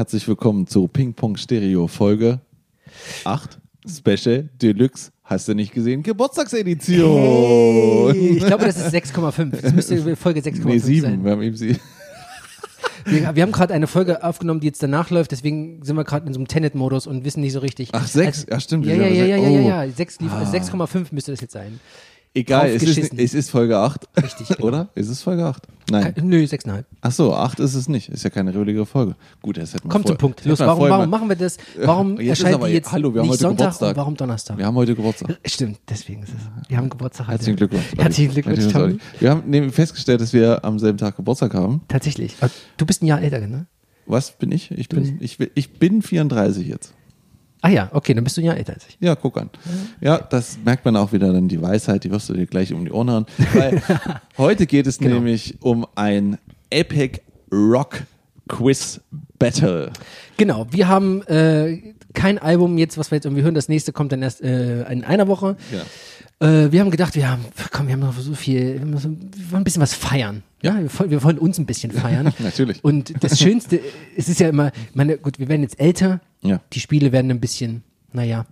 Herzlich willkommen zu Ping Pong Stereo Folge 8 Special Deluxe. Hast du nicht gesehen? Geburtstagsedition. Hey, ich glaube, das ist 6,5. Das müsste Folge 6,5 nee, 7. sein. Wir haben eben sie. Wir, wir haben gerade eine Folge aufgenommen, die jetzt danach läuft, deswegen sind wir gerade in so einem Tenet-Modus und wissen nicht so richtig. Ach, sechs? Ja, stimmt. Ja, ja, ja, ja, ja, ja, ja. Sechs lief- also 6,5 müsste das jetzt sein. Egal, es ist, es ist Folge 8. Richtig, genau. Oder? Ist es Folge 8? Nein. Ke- Nö, 6,5. Ach so, 8 ist es nicht. Ist ja keine reguläre Folge. Gut, das hätten wir Kommt zum Punkt. Los, warum, warum machen wir das? Warum Jetzt erscheint die jetzt hallo, wir haben nicht heute Sonntag Geburtstag. und warum Donnerstag? Wir haben heute Geburtstag. Stimmt, deswegen ist es. Wir haben Geburtstag heute. Herzlichen Glückwunsch. Herzlichen Glückwunsch, Tommy. Wir haben nämlich festgestellt, dass wir am selben Tag Geburtstag haben. Tatsächlich. Aber Du bist ein Jahr älter, ne? Was bin ich? Ich bin, ich, bin- ich bin 34 jetzt. Ah ja, okay, dann bist du ein Jahr älter als ich. Ja, guck an. Ja, das merkt man auch wieder dann die Weisheit, die wirst du dir gleich um die Ohren hauen. Weil heute geht es Genau. nämlich um ein Epic Rock Quiz Battle. Genau, wir haben äh, kein Album jetzt, was wir jetzt irgendwie hören. Das nächste kommt dann erst äh, in einer Woche. Äh, wir haben gedacht, wir haben, komm, wir haben noch so viel, wir, so, wir wollen ein bisschen was feiern. Ja, wir, wollen- wir wollen uns ein bisschen feiern. Natürlich. Und das Schönste, es ist ja immer, meine, gut, wir werden jetzt älter. Ja. Die Spiele werden ein bisschen, naja,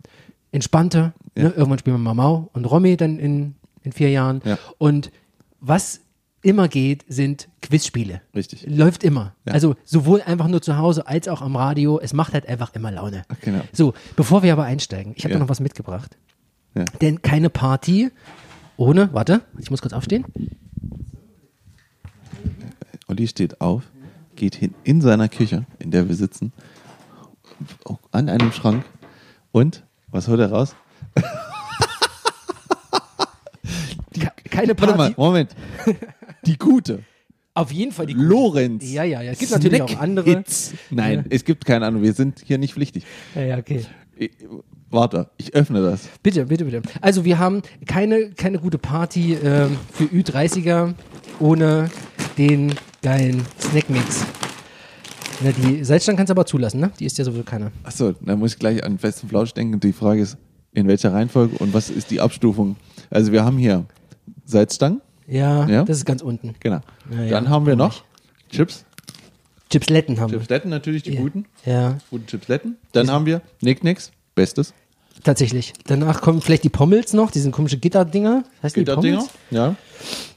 entspannter. Ja. Ne? Irgendwann spielen wir mal Mau und Romy dann in, in vier Jahren. Ja. Und was immer geht, sind Quizspiele. Richtig. Läuft immer. Ja. Also sowohl einfach nur zu Hause als auch am Radio. Es macht halt einfach immer Laune. Genau. So, bevor wir aber einsteigen, ich habe Ja. da noch was mitgebracht. Ja. Denn keine Party ohne, warte, ich muss kurz aufstehen. Olli steht auf, geht hin in seiner Küche, in der wir sitzen, an einem Schrank und, was holt er raus? Ke- Keine Warte mal, Party. Moment. Die gute. Auf jeden Fall die gute. Lorenz. Ja, ja, ja. Es gibt natürlich auch andere. Hits. Nein, es gibt keine andere. Wir sind hier nicht pflichtig. Ja, ja, okay. Ich, warte, ich öffne das. Bitte, bitte, bitte. Also wir haben keine, keine gute Party ähm, für Ü30er ohne den geilen Snackmix. Na, die Salzstangen kannst du aber zulassen, ne? Die ist ja sowieso keiner. Achso, dann muss ich gleich an festen Flausch denken. Die Frage ist, in welcher Reihenfolge und was ist die Abstufung? Also wir haben hier Salzstangen, Ja, Ja? das ist ganz unten. genau. Ja, ja, Dann haben wir noch Chips. Chipsletten haben wir. Chipsletten natürlich, die Ja. guten. Ja, Guten Chipsletten. Dann haben wir Nicknicks, bestes. tatsächlich. Danach kommen vielleicht die Pommels noch, diese komischen Gitterdinger. Heißt Gitterdinger. Ja.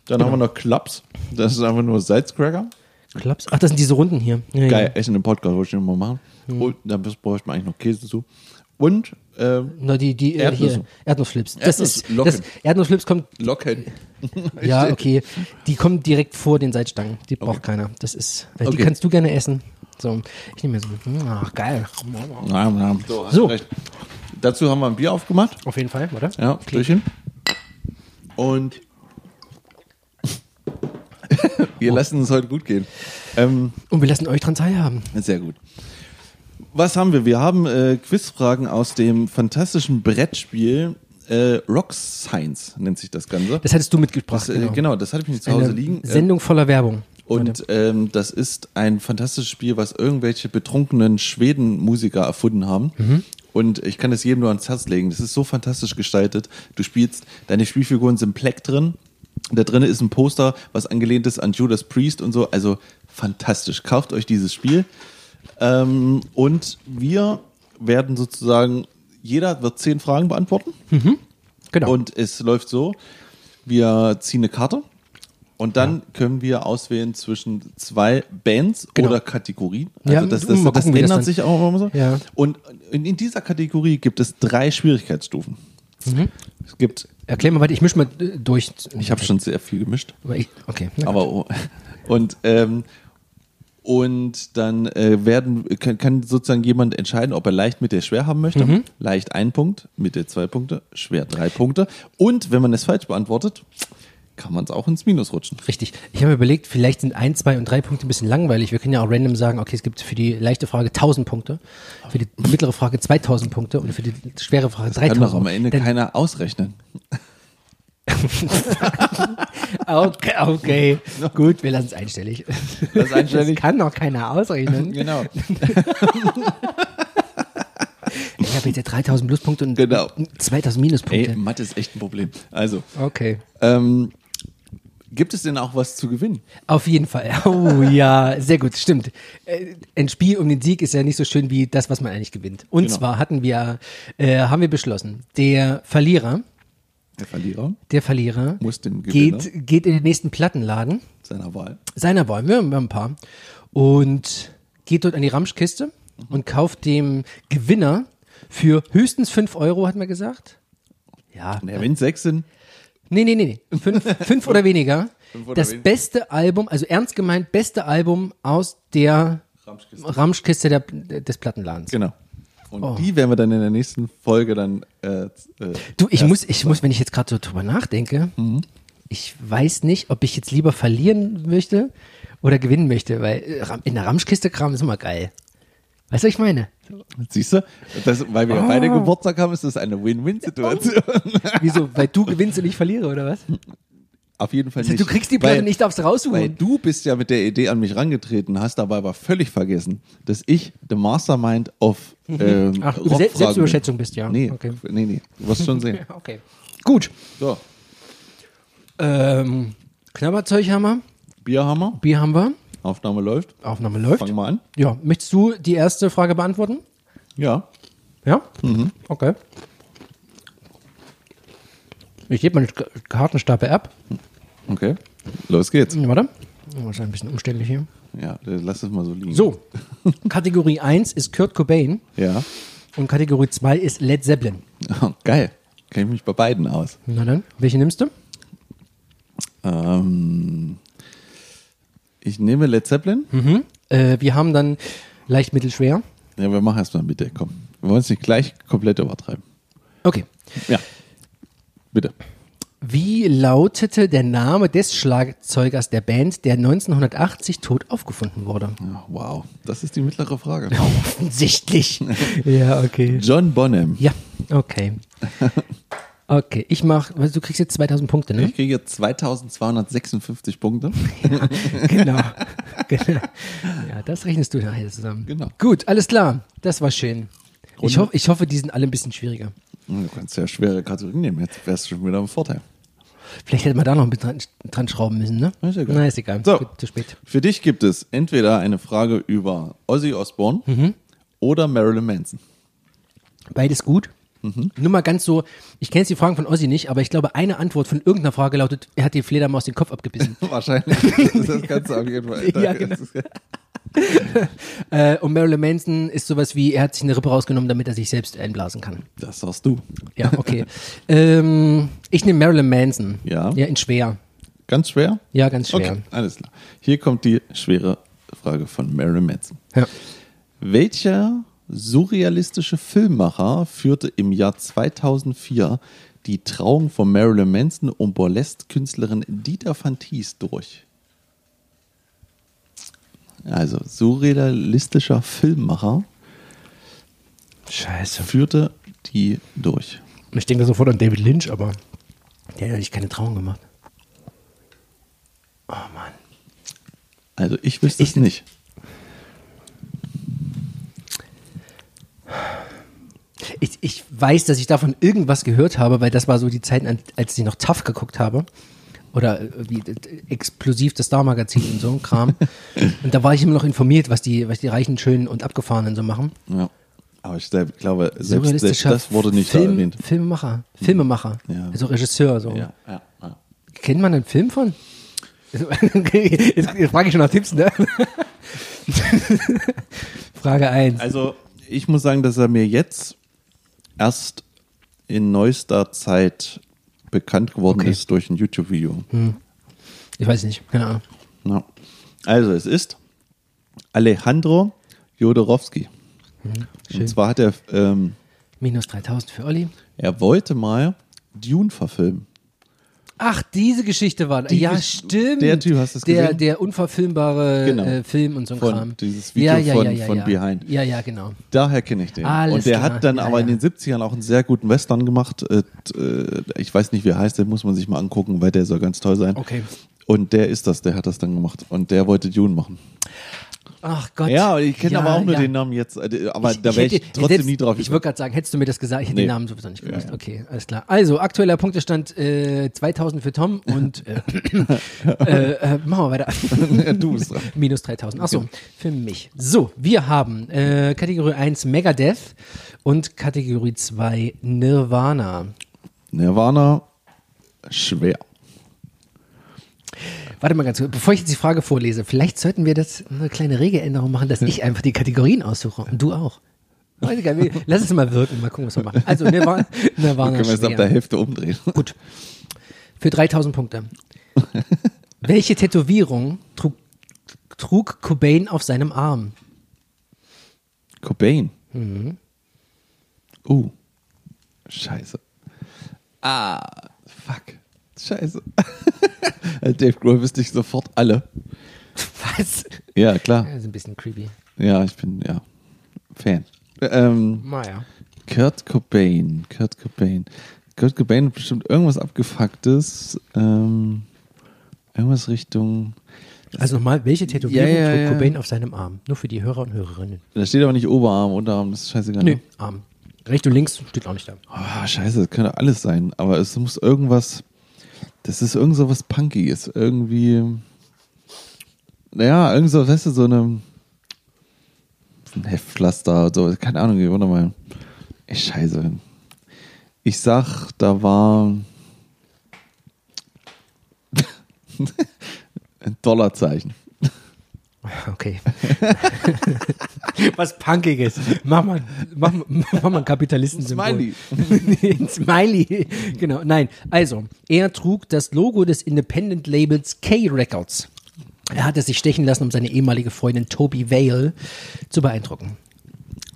Dann haben wir noch Clubs. Das ist einfach nur Salzcracker. Klaps. Ach, das sind diese Runden hier. Ja, Geil, Ja. Essen im Podcast wollte ich noch mal machen. Hm. Und dann bräuchte man eigentlich noch Käse dazu. Und ähm, Na, die, die, äh, Erdnüsse. hier, Erdnussflips. Das Erdnuss- ist, das, Erdnussflips kommt, Locken. ja, okay. Die kommen direkt vor den Salzstangen. Die braucht keiner. Das ist, weil die Okay. kannst du gerne essen. So, ich nehme mir so, hm, ach, geil. Ja, ja. So, hast So. Dazu haben wir ein Bier aufgemacht. Auf jeden Fall, oder? Ja, Stößchen. Und wir lassen es heute gut gehen. Ähm, Und wir lassen euch dran teilhaben. sehr gut. Was haben wir? Wir haben äh, Quizfragen aus dem fantastischen Brettspiel äh, Rock Science, nennt sich das Ganze. Das hattest du mitgebracht. Das, äh, genau. das hatte ich nicht zu Hause Eine liegen. Äh, Sendung voller Werbung. Und ähm, das ist ein fantastisches Spiel, was irgendwelche betrunkenen Schweden-Musiker erfunden haben. Mhm. Und ich kann es jedem nur ans Herz legen. Das ist so fantastisch gestaltet. Du spielst, deine Spielfiguren sind Pleck drin. Da drin ist ein Poster, was angelehnt ist an Judas Priest und so. Also fantastisch. Kauft euch dieses Spiel. Ähm, und wir werden sozusagen, jeder wird zehn Fragen beantworten. Genau. Und es läuft so, wir ziehen eine Karte und dann können wir auswählen zwischen zwei Bands Genau. oder Kategorien. Also Ja, das, das, das das ändert sich auch immer so. Ja. Und in, in dieser Kategorie gibt es drei Schwierigkeitsstufen. Mhm. Es gibt, Erklär mal weiter, ich misch mal durch. ich habe schon sehr viel gemischt, Aber ich, okay. aber oh, und ähm, und dann äh, werden kann, kann sozusagen jemand entscheiden, ob er leicht mit der schwer haben möchte. Mhm. Leicht ein Punkt, mit der zwei Punkte, schwer drei Punkte. Und wenn man es falsch beantwortet, kann man es auch ins Minus rutschen. Richtig. Ich habe mir überlegt, vielleicht sind ein, zwei und drei Punkte ein bisschen langweilig. Wir können ja auch random sagen, okay, es gibt für die leichte Frage 1000 Punkte, für die mittlere Frage 2000 Punkte und für die schwere Frage Kann 3000. doch am Ende Dann- keiner ausrechnen. Okay, okay. Gut, wir lassen es einstellig. Das einstellig. Das kann doch keiner ausrechnen. Genau. Ich habe jetzt ja 3000 Pluspunkte und Genau. 2000 Minuspunkte. Ey, Mathe ist echt ein Problem. Also, Okay. ähm, Gibt es denn auch was zu gewinnen? Auf jeden Fall. Oh ja, sehr gut, stimmt. Äh, Ein Spiel um den Sieg ist ja nicht so schön wie das, was man eigentlich gewinnt. Und Genau. zwar hatten wir, äh, haben wir beschlossen, der Verlierer, Der Verlierer der Verlierer muss dem Gewinner geht, geht in den nächsten Plattenladen seiner Wahl. seiner Wahl, wir haben ein paar, und geht dort an die Ramschkiste Mhm. und kauft dem Gewinner für höchstens 5 Euro, hat man gesagt. Ja, Na, wenn es sechs sind, Nee, nee, nee, nee. Fünf, fünf oder weniger. Fünf oder das wen- beste Album, also ernst gemeint, beste Album aus der Ramschkiste. Ramschkiste der, des Plattenladens. Genau. Und Oh. die werden wir dann in der nächsten Folge dann. Äh, äh, Du, ich muss, ich muss, wenn ich jetzt gerade so drüber nachdenke, Mhm. ich weiß nicht, ob ich jetzt lieber verlieren möchte oder gewinnen möchte, weil äh, in der Ramschkiste Kram ist immer geil. Weißt du, was ich meine? Siehst du, das, weil wir beide Geburtstag haben, ist das eine Win-Win-Situation. Wieso? Weil du gewinnst und ich verliere, oder was? Auf jeden Fall nicht. Du kriegst die Platte weil, nicht, darfst Weil raussuchen. du bist ja mit der Idee an mich rangetreten, hast dabei aber völlig vergessen, dass ich the Mastermind of ähm, Ach, Selbst- Selbstüberschätzung bist, ja. Nee, Okay. nee, nee. Du wirst schon sehen. Okay. Gut. So, Ähm, Knabberzeug haben wir, Bierhammer, Bier haben wir, Aufnahme läuft. Aufnahme läuft. Fangen wir an. Ja, möchtest du die erste Frage beantworten? Ja. Ja? Okay. Ich gebe meinen K- Kartenstapel ab. Okay. Los geht's. Warte. Wahrscheinlich ein bisschen umständlich hier. Ja, lass es mal so liegen. So, Kategorie 1 ist Kurt Cobain Ja. und Kategorie 2 ist Led Zeppelin. Oh, geil. Kenne ich mich bei beiden aus. Na dann, welche nimmst du? Ähm, ich nehme Led Zeppelin. Äh, wir haben dann leicht, mittel, schwer. Ja, wir machen erstmal bitte, komm. Wir wollen es nicht gleich komplett übertreiben. Okay. Ja. Bitte. Wie lautete der Name des Schlagzeugers der Band, der 1980 tot aufgefunden wurde? Ja, wow. Das ist die mittlere Frage. Offensichtlich. ja, okay. John Bonham. Ja, okay. Okay, ich mach, also du kriegst jetzt 2000 Punkte, ne? Ich kriege 2256 Punkte. genau. genau. Ja, das rechnest du nachher zusammen. Genau. Gut, alles klar. Das war schön. Ich, hoff, ich hoffe, die sind alle ein bisschen schwieriger. Du kannst ja schwere Kategorien nehmen. Jetzt wärst du schon wieder im Vorteil. Vielleicht hätte man da noch mit dran, dran schrauben müssen, ne? Ist egal. Na, ist egal. So. Zu spät. Für dich gibt es entweder eine Frage über Ozzy Osbourne Mhm. oder Marilyn Manson. Beides gut. Mhm. Nur mal ganz so, ich kenne jetzt die Fragen von Ossi nicht, aber ich glaube, eine Antwort von irgendeiner Frage lautet, er hat die Fledermaus den Kopf abgebissen. Wahrscheinlich. Das ist das Ganze auf jeden Fall. Ja, genau. äh, und Marilyn Manson ist sowas wie, er hat sich eine Rippe rausgenommen, damit er sich selbst einblasen kann. Das sagst du. Ja, okay. ähm, ich nehme Marilyn Manson. Ja. Ja, in schwer. Ganz schwer? Ja, ganz schwer. Okay, alles klar. Hier kommt die schwere Frage von Marilyn Manson. Ja. Welcher surrealistische Filmmacher führte im Jahr 2004 die Trauung von Marilyn Manson und Burlesque-Künstlerin Dieter Van Thies durch? Also, surrealistischer Filmmacher Scheiße. führte die durch. Ich denke sofort an David Lynch, aber der hat eigentlich keine Trauung gemacht. Oh Mann. Also, ich wüsste es Ich- nicht. Ich, ich weiß, dass ich davon irgendwas gehört habe, weil das war so die Zeit, als ich noch tough geguckt habe. Oder äh, wie explosiv das Star-Magazin und so ein Kram. und da war ich immer noch informiert, was die, was die Reichen, Schönen und Abgefahrenen so machen. Ja. Aber ich glaube, selbst, selbst das wurde nicht da Film, erwähnt. Filmemacher. Filmemacher. Ja. Also Regisseur. So. Ja, ja, ja. Kennt man einen Film von? jetzt, jetzt frage ich schon nach Tipps, ne? Frage 1. Also, ich muss sagen, dass er mir jetzt erst in neuester Zeit bekannt geworden Okay. ist durch ein YouTube-Video. Ich weiß nicht, keine Ahnung. Ja. Also, es ist Alejandro Jodorowsky. Schön. Und zwar hat er, ähm, Minus 3000 für Olli. er wollte mal Dune verfilmen. Ach, diese Geschichte war. Die ja, stimmt. der Typ, hast du es der, gesehen? Der unverfilmbare Genau. äh, Film und so ein Von- Kram. dieses Video ja, ja, von- ja, ja, von ja. Behind. Ja, ja, genau. Daher kenne ich den. Alles und der klar. hat dann aber in den 70ern auch einen sehr guten Western gemacht. Äh, äh, ich weiß nicht, wie er heißt, den muss man sich mal angucken, weil der soll ganz toll sein. Okay. Und der ist das, der hat das dann gemacht. Und der wollte Dune machen. Ach Gott. Ja, ich kenne Ja, aber auch nur ja. den Namen jetzt. äh, Aber da wäre ich, hätte- trotzdem selbst- nie drauf Ich gekommen. wollte gerade sagen, hättest du mir das gesagt, ich hätte Nee. den Namen sowieso nicht gewusst. Ja. Okay, alles klar. Also, aktueller Punktestand äh, 2000 für Tom und äh, äh, äh, machen wir weiter. du bist dran. Minus 3000. Achso, für mich. So, wir haben äh, Kategorie 1 Megadeth und Kategorie 2 Nirvana. Nirvana, schwer. Warte mal ganz kurz, bevor ich jetzt die Frage vorlese, vielleicht sollten wir das eine kleine Regeländerung machen, dass ich einfach die Kategorien aussuche und du auch. Lass es mal wirken, mal gucken, was wir machen. Also Nirvana, Nirvana Können wir es ab der Hälfte umdrehen. Gut. Für 3000 Punkte. Welche Tätowierung trug, trug Cobain auf seinem Arm? Cobain. Mhm. Uh. Scheiße. Ah, fuck. Scheiße. Dave Grohl wüsste ich sofort alle. Was? Ja, klar. Das ist ein bisschen creepy. Ja, ich bin, ja, Fan. Ähm, Naja. Kurt Cobain. Kurt Cobain. Kurt Cobain hat bestimmt irgendwas abgefucktes. Ähm, irgendwas Richtung. Also nochmal, welche Tätowierung Ja, ja, trug ja. Cobain auf seinem Arm? Nur für die Hörer und Hörerinnen. Da steht aber nicht Oberarm, Unterarm, das ist scheißegal. Nö, Arm. Rechts und links steht auch nicht da. Oh, scheiße, das könnte alles sein. Aber es muss irgendwas. Das ist irgend so was Punkiges. Irgendwie. Naja, irgend so, weißt du, so eine. Ein Heftpflaster, so, keine Ahnung, warte mal. Ey, scheiße. Ich sag, da war. ein Dollarzeichen. Okay. Was Punkiges. Mach mal, mach, mal- mach mal ein Kapitalistensymbol. Smiley. Smiley. Genau. Nein. Also, er trug das Logo des Independent-Labels K-Records. Er hatte sich stechen lassen, um seine ehemalige Freundin Toby Vale zu beeindrucken.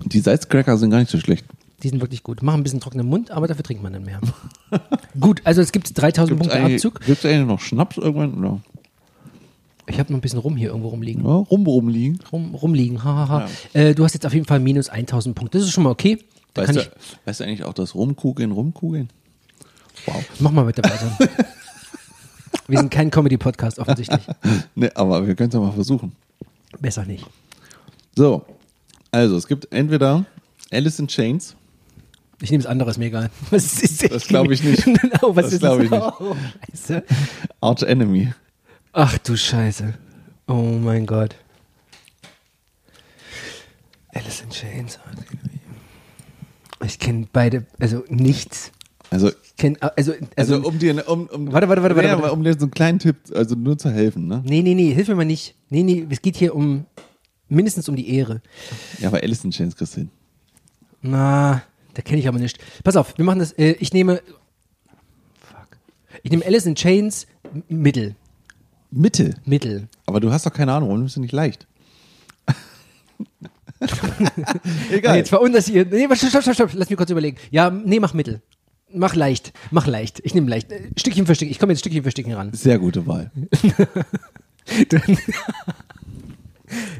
Die Salzcracker sind gar nicht so schlecht. Die sind wirklich gut. Machen ein bisschen trockenen Mund, aber dafür trinkt man dann mehr. gut, also es gibt 3000 Gibt's Punkte Abzug. gibt's eigentlich noch Schnaps irgendwann? Oder? Ich habe noch ein bisschen rum hier irgendwo rumliegen. Ja, rum rumliegen. Rum, rumliegen, hahaha. Äh, du hast jetzt auf jeden Fall minus 1000 Punkte. Das ist schon mal okay. Da Weißt du, ich, weißt du eigentlich auch das Rumkugeln, Rumkugeln? Wow. mach mal bitte weiter. Wir sind kein Comedy-Podcast offensichtlich. Ne, aber wir können es ja mal versuchen. Besser nicht. So, also es gibt entweder Alice in Chains. Ich nehme es andere, ist mir egal. Was ist Das glaub ich nicht. oh, was Das ist glaub ich nicht. Oh. Arch Enemy. Ach du Scheiße. Oh mein Gott. Alice in Chains. Ich kenne beide, also nichts. Also, kenn, also, also, also um dir, um, um, Warte, warte, warte, warte, ja, warte. um dir so einen kleinen Tipp, also nur zu helfen, ne? nee, nee, nee, hilf mir mal nicht. Nee, nee, es geht hier um, mindestens um die Ehre. Ja, aber Alice in Chains kriegst hin. Na, da kenne ich aber nicht. Pass auf, wir machen das, äh, ich nehme, fuck. Ich nehme Alice in Chains Mittel. Mittel. Mittel. Aber du hast doch keine Ahnung, warum nimmst du nicht leicht? Egal. Jetzt war unter Nee, stopp, stopp, stopp, lass mich kurz überlegen. Ja, nee, mach Mittel. Mach leicht, mach leicht. Ich nehme leicht. Stückchen für Stückchen. Ich komme jetzt Stückchen für Stückchen ran. Sehr gute Wahl.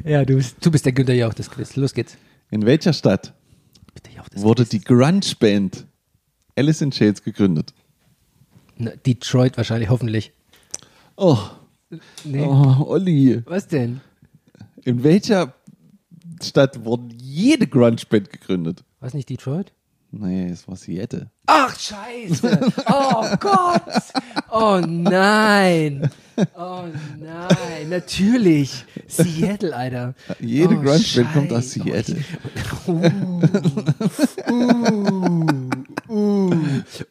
Ja, du bist, du bist der Günther Jauch des Quiz. Los geht's. In welcher Stadt wurde die Grunge-Band Alice in Chains gegründet? Na, Detroit wahrscheinlich, hoffentlich. Oh, Nee. oh Olli. Was denn? In welcher Stadt wurde jede Grunge-Band gegründet? Was nicht Detroit? Nee, es war Seattle. Ach, scheiße. Oh Gott. Oh nein. Oh nein. Natürlich. Seattle, Alter. Jede oh, Grunge-Band kommt aus. Seattle. Uh,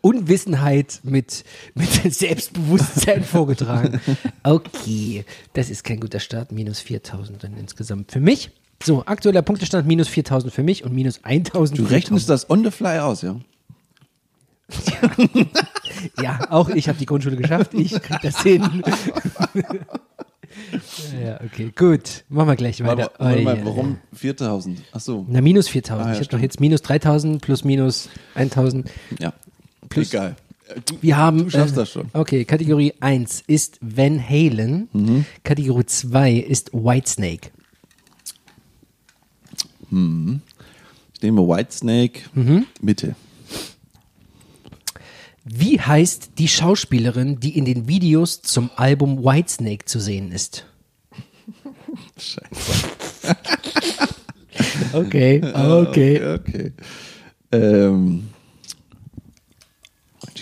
Unwissenheit mit, mit Selbstbewusstsein vorgetragen. Okay, das ist kein guter Start. Minus 4000 dann insgesamt für mich. So, aktueller Punktestand minus 4000 für mich und minus 1000 Du für rechnest das on the fly aus, ja? Ja, auch ich habe die Grundschule geschafft. Ich krieg das hin. ja, okay, gut. Machen wir gleich weiter. Warte Oh, mal, warum ja. 4000? Ach so, Na, minus 4000. Ah, ja, ich habe doch jetzt minus 3000 plus minus 1000. ja. Plus- Egal. Du, Wir haben. du schaffst äh, das schon. Okay, Kategorie 1 ist Van Halen. Mhm. Kategorie 2 ist Whitesnake. Ich nehme Whitesnake, Mhm. Mitte. Wie heißt die Schauspielerin, die in den Videos zum Album Whitesnake zu sehen ist? Scheiße. Okay, okay. Okay, okay. Ähm,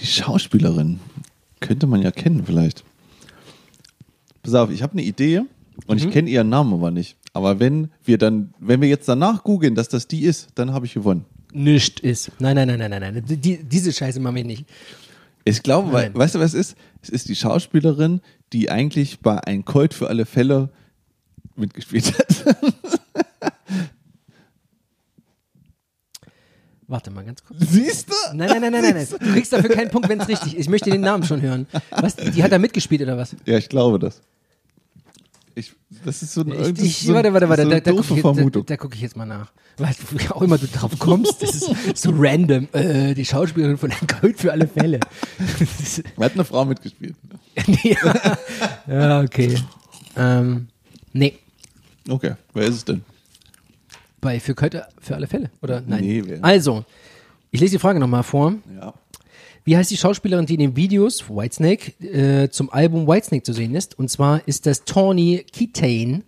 die Schauspielerin könnte man ja kennen vielleicht. Pass auf, ich habe eine Idee und ich kenne ihren Namen aber nicht. Aber wenn wir dann, wenn wir jetzt danach googeln, dass das die ist, dann habe ich gewonnen. Nicht ist. Nein, nein, nein, nein, nein, nein. Die, diese Scheiße machen wir nicht. Ich glaube, Nein. weißt du, was es ist? Es ist die Schauspielerin, die eigentlich bei Ein Colt für alle Fälle mitgespielt hat. Warte mal ganz kurz. Siehst du? Nein, nein, nein, nein, nein. Du kriegst dafür keinen Punkt, wenn es richtig ist. Ich möchte den Namen schon hören. Was? Die hat da mitgespielt oder was? Ja, ich glaube das. Ich, das ist so ein, Ich, ich, so, warte, warte, warte. so Da, da doofe gucke ich, da, Vermutung. da guck ich jetzt mal nach. Weil wie auch immer du drauf kommst, das ist so random. Äh, die Schauspielerin von Ein Gold für alle Fälle. Hat eine Frau mitgespielt. ja. ja, okay. Ähm, nee. Okay, wer ist es denn? Bei für heute für alle Fälle, oder? Nein. Nee, also, ich lese die Frage nochmal vor. Ja. Wie heißt die Schauspielerin, die in den Videos Whitesnake äh, zum Album Whitesnake zu sehen ist? Und zwar ist das Tawny Kitane.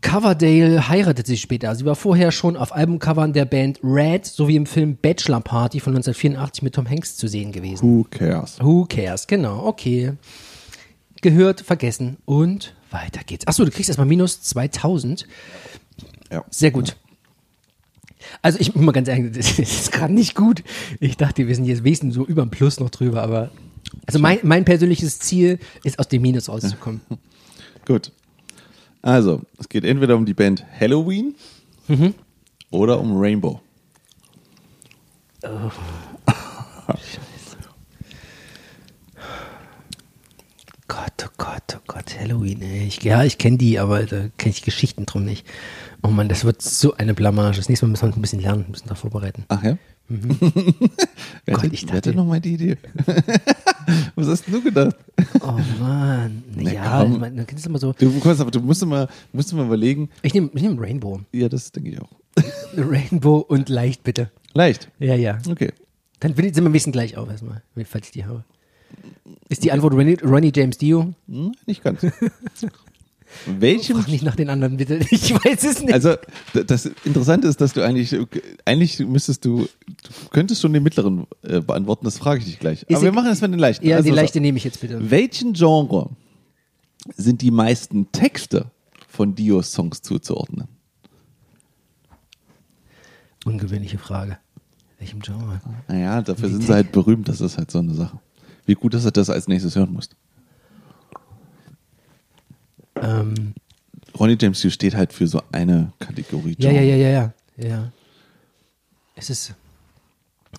Coverdale heiratet sie später. Sie war vorher schon auf Albumcovern der Band Red sowie im Film Bachelor Party von 1984 mit Tom Hanks zu sehen gewesen. Who cares? Who cares? Genau, okay. Gehört, vergessen und weiter geht's. Achso, du kriegst erstmal minus 2000. Ja. Sehr gut. Also ich muss mal ganz ehrlich, das ist gerade nicht gut. Ich dachte, wir sind jetzt wesentlich so über dem Plus noch drüber, aber also mein, mein persönliches Ziel ist aus dem Minus rauszukommen. Gut. Also, es geht entweder um die Band Halloween Mhm. oder um Rainbow. Gott, oh Gott, oh Gott, Halloween, ey. Ich, ja, ich kenne die, aber da kenne ich Geschichten drum nicht. Oh Mann, das wird so eine Blamage. Das nächste Mal müssen wir uns ein bisschen lernen, bisschen darauf vorbereiten. Ach ja? wer, Mhm. Gott, hatte, ich wer hatte dachte- noch mal die Idee? Was hast du gedacht? Oh Mann. Na ja, komm. dann kennst du mal so. Du, kannst, aber du musst mal, musst mal überlegen. Ich nehme ich nehm Rainbow. Ja, das denke ich auch. Rainbow und leicht, bitte. Leicht. Ja, ja. Okay. Dann sind wir ein bisschen gleich auf erstmal, falls ich die habe. Ist die Antwort Ronnie, Ronnie James Dio? Hm, nicht ganz. Welchem Frag nicht nach den anderen, bitte. Ich weiß es nicht. Also das Interessante ist, dass du eigentlich eigentlich müsstest du du könntest schon den mittleren äh, beantworten. Das frage ich dich gleich. Ist Aber wir e- machen das mit den leichten. ja, Also, die so. leichte nehme ich jetzt bitte. Welchen Genre sind die meisten Texte von Dios Songs zuzuordnen? Ungewöhnliche Frage. Welchem Genre? Naja, dafür Die sind sie halt berühmt. Das ist halt so eine Sache. Wie gut, dass du das als nächstes hören musst. Ähm, Ronnie James Dio steht halt für so eine Kategorie. ja, ja, ja, ja, ja, ja. Es ist.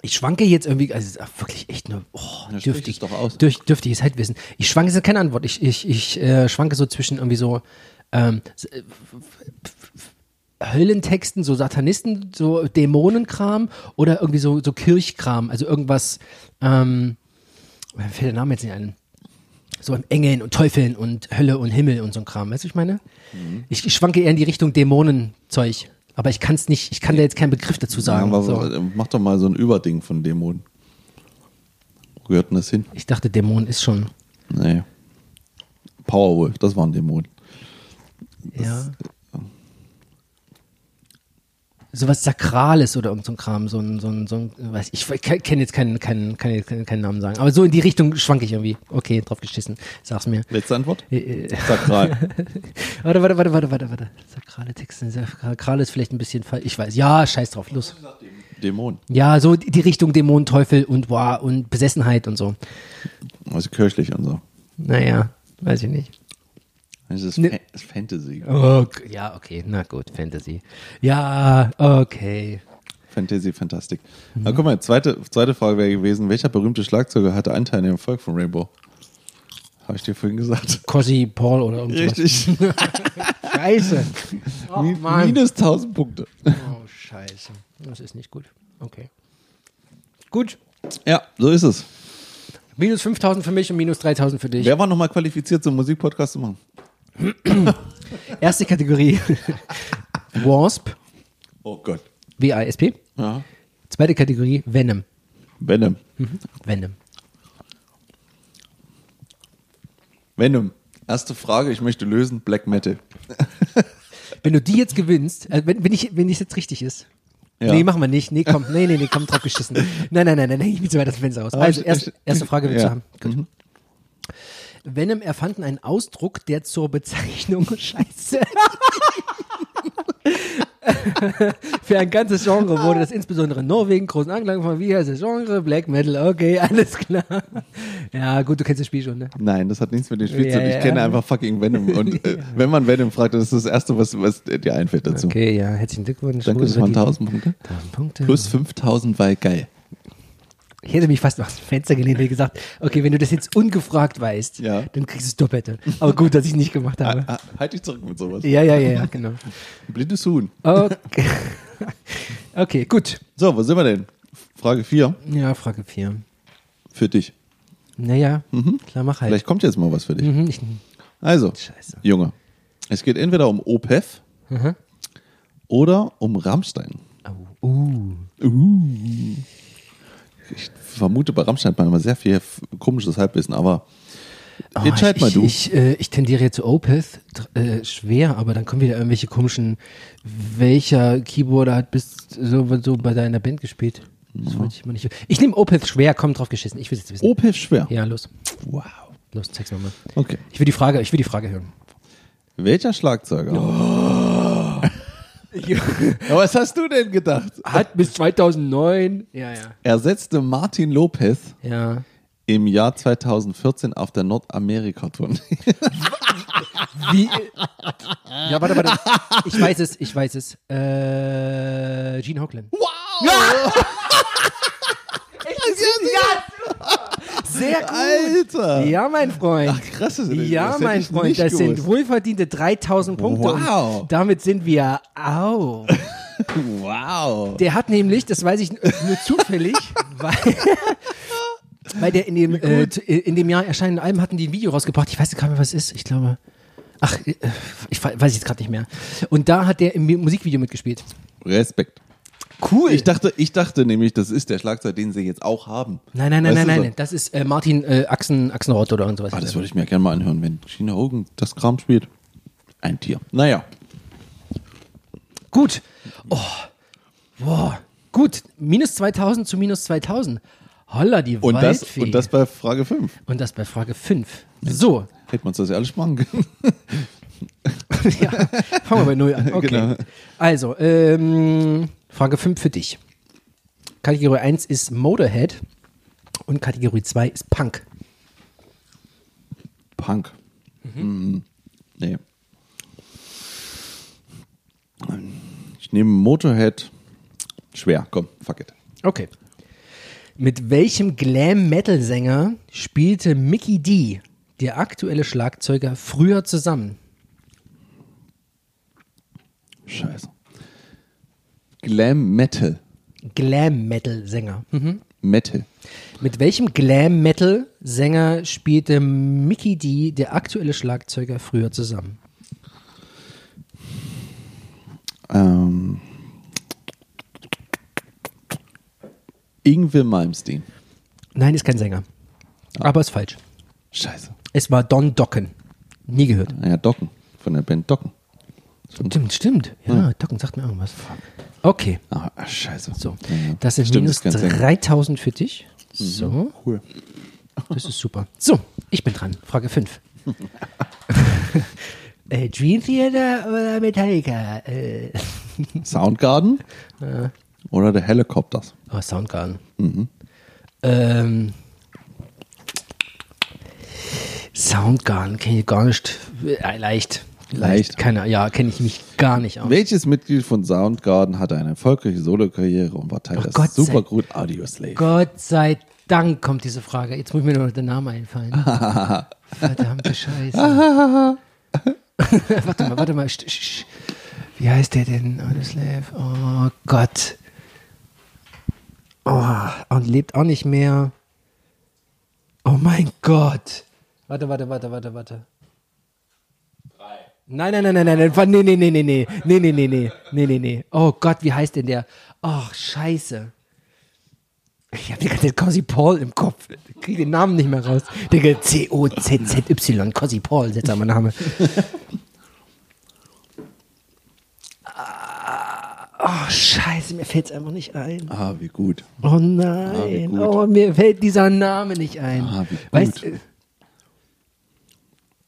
Ich schwanke jetzt irgendwie, also es ist auch wirklich echt nur oh, dürftig. doch aus. Durch, dürftiges Halbwissen. Ich schwanke, ist keine Antwort. Ich, ich, ich äh, schwanke so zwischen irgendwie so ähm, äh, Höllentexten, so Satanisten, so Dämonenkram oder irgendwie so, so Kirchkram, also irgendwas, ähm, mir fällt der Name jetzt nicht ein. So an Engeln und Teufeln und Hölle und Himmel und so ein Kram, weißt du, was ich meine? Mhm. Ich, ich schwanke eher in die Richtung Dämonenzeug. Aber ich kann es nicht, ich kann da jetzt keinen Begriff dazu Ja, sagen. aber so. Mach doch mal so ein Überding von Dämonen. Wo gehört denn das hin? Ich dachte, Dämon ist schon. Nee. Powerwolf, das war ein Dämon. ja. Sowas Sakrales oder irgend so ein Kram, so ein, so ein, so ein weiß ich, ich kenne jetzt keinen, keinen, keinen, keinen, Namen sagen. Aber so in die Richtung schwanke ich irgendwie. Okay, drauf geschissen. Sag's mir. Letzte Antwort? Äh, äh, Sakral. Warte, warte, warte, warte, warte, warte. Sakrale Texte. Sakrale ist vielleicht ein bisschen falsch. Ich weiß. Ja, scheiß drauf. Los. Dämon. Ja, so die Richtung Dämon, Teufel und wow, und Besessenheit und so. Also kirchlich und so. Naja, weiß ich nicht. Das ist, Ne- Fa Fantasy. Oh, ja, okay, na gut, Fantasy. Ja, okay. Fantasy, Fantastik. Aber guck mal, zweite, zweite Frage wäre gewesen, welcher berühmte Schlagzeuger hatte Anteil an dem Erfolg von Rainbow? Habe ich dir vorhin gesagt. Cosy Paul oder irgendwas. Richtig. Scheiße. Oh. Minus 1000 Punkte. Oh, scheiße. Das ist nicht gut. Okay. Gut. Ja, so ist es. Minus 5000 für mich und minus 3000 für dich. Wer war nochmal qualifiziert, so einen Musikpodcast zu machen? Erste Kategorie. Wasp. Oh Gott. W-A-S-P. Ja. Zweite Kategorie Venom. Venom. Venom. Venom. Erste Frage, ich möchte lösen, Black Metal. wenn du die jetzt gewinnst, äh, wenn, wenn ich, wenn es jetzt richtig ist. Ja. Nee, machen wir nicht. Nee, komm, nee, nee, nee, komm, drauf geschissen. Nein, nein, nein, nein, ich will so weit das Fenster aus. Aber Also, ich- erst, ich- erste Frage willst ja. du haben. Gut. Venom erfanden einen Ausdruck, der zur Bezeichnung Scheiße. Für ein ganzes Genre wurde das insbesondere in Norwegen großen Anklang von, wie heißt das Genre? Black Metal, okay, alles klar. Ja, gut, du kennst das Spiel schon, ne? Nein, das hat nichts mit dem Spiel zu tun. Ja, Ich ja. kenne einfach fucking Venom. Und äh, wenn man Venom fragt, dann ist das Erste, was, was dir einfällt dazu. Okay, ja, herzlichen Glückwunsch. Danke, das waren 1000 Punkte. 1000 Punkte. Plus 5000 war geil. Ich hätte mich fast aus dem Fenster gelehnt und gesagt, okay, wenn du das jetzt ungefragt weißt, Ja. dann kriegst du das Doppelte. Aber gut, dass ich es nicht gemacht habe. Ah, halt dich zurück mit sowas. Ja, ja, ja, ja, genau. Blindes Huhn. Okay. okay, gut. So, wo sind wir denn? Frage 4 Ja, Frage 4. für dich. Naja, klar, mach halt. Vielleicht kommt jetzt mal was für dich. Mhm, ich, Also, Scheiße. Junge, es geht entweder um OPEF Mhm. oder um Rammstein. oh, uh. Ich vermute bei Rammstein hat man immer sehr viel komisches Halbwissen, aber Oh, entscheid ich, mal du. Ich, äh, ich tendiere zu Opeth, äh, schwer, aber dann kommen wieder irgendwelche komischen, welcher Keyboarder hat bis so, so bei deiner Band gespielt? Das wollte ich mal nicht. Ich nehme Opeth schwer, komm drauf geschissen. Ich will es jetzt wissen. OPEF schwer. Ja, los. Wow. Los, zeig's mir mal. Okay. Ich will die Frage, ich will die Frage hören. Welcher Schlagzeuger? Oh. Was hast du denn gedacht? Hat bis 2009. Ja, ja. Ersetzte Martin Lopez Ja. im Jahr 2014 auf der Nordamerika-Tournee. Wie? Ja, warte, warte. Ich weiß es, ich weiß es. Äh, Gene Hoglan. Wow! Sehr gut. Alter! Ja, mein Freund. Ach, krass, das, Ja, das mein Freund, das sind gewusst. wohlverdiente 3000 Punkte. Wow. Und damit sind wir au. Wow! Der hat nämlich, das weiß ich nur zufällig, weil, weil der in dem, äh, in dem Jahr erscheinenden Album hatten die ein Video rausgebracht. Ich weiß gar nicht mehr, was es ist. Ich glaube, ach, äh, ich we- weiß jetzt gerade nicht mehr. Und da hat der im Musikvideo mitgespielt. Respekt. Cool. Ich dachte, ich dachte nämlich, das ist der Schlagzeug, den sie jetzt auch haben. nein, nein, nein, Weißt nein, nein, so? Das ist äh, Martin äh, Achsen, Achsenrott oder sowas. Ah, das würde ich mir gerne mal anhören, wenn Gina Hogan das Kram spielt. Ein Tier. Naja. Gut. Oh. Boah. Gut. Minus 2000 zu minus 2000. Holla, die Und das, Waldfee. und das bei Frage 5. Und das bei Frage 5. So. Hätte man das ja alles sparen können. ja. Fangen wir bei Null an. Okay. Genau. Also, ähm, Frage 5 für dich. Kategorie 1 ist Motorhead und Kategorie 2 ist Punk. Punk. Mhm. Nee. Ich nehme Motorhead. Schwer, komm, fuck it. Okay. Mit welchem Glam-Metal-Sänger spielte Mickey D, der aktuelle Schlagzeuger, früher zusammen? Scheiße. Glam Metal. Glam-Metal-Sänger. Mhm. Metal. Mit welchem Glam-Metal-Sänger spielte Mickey D, der aktuelle Schlagzeuger, früher zusammen? Ähm. Ingwe Malmsteen. Nein, ist kein Sänger. Aber ist falsch. Scheiße. Es war Don Dokken. Nie gehört. Ja, Docken. Von der Band Docken. Stimmt, stimmt. Ja, Dokken sagt mir irgendwas. Okay, Ah, scheiße. so. Das sind Stimmt, minus Sänger. 3000 für dich. So, Cool. das ist super. So, ich bin dran. Frage 5. äh, Dream Theater oder Metallica? Äh, Soundgarden oder der Helicopters? oh, Soundgarden. Ähm, Soundgarden kenne ich gar nicht. Äh, leicht. Leicht. Keine, ja, kenne ich mich gar nicht aus. Welches Mitglied von Soundgarden hatte eine erfolgreiche Solokarriere und war Teil des Gott Supergroup Audio Slave? Gott sei Dank kommt diese Frage. Jetzt muss mir nur noch der Name einfallen. Verdammte Scheiße. warte mal, warte mal. Wie heißt der denn? Audioslave? Oh Gott. Oh, und lebt auch nicht mehr. Oh mein Gott. Warte, warte, warte, warte, warte. Nein, nein, nein, nein, nein, nein, nee, nee, nee, nee, nee, nee, nee, nee, nee, nee, nee, nee. Oh Gott, wie heißt denn der? Oh, scheiße. Ich habe die ganze Zeit Cosy Paul im Kopf. Ich kriege den Namen nicht mehr raus. Digga, C-O-Z-Z-Y, Cosy Paul, seltsamer Name. Oh, scheiße, mir fällt es einfach nicht ein. Ah, wie gut. Oh nein, gut. oh, mir fällt dieser Name nicht ein. Ah, wie gut. Weißt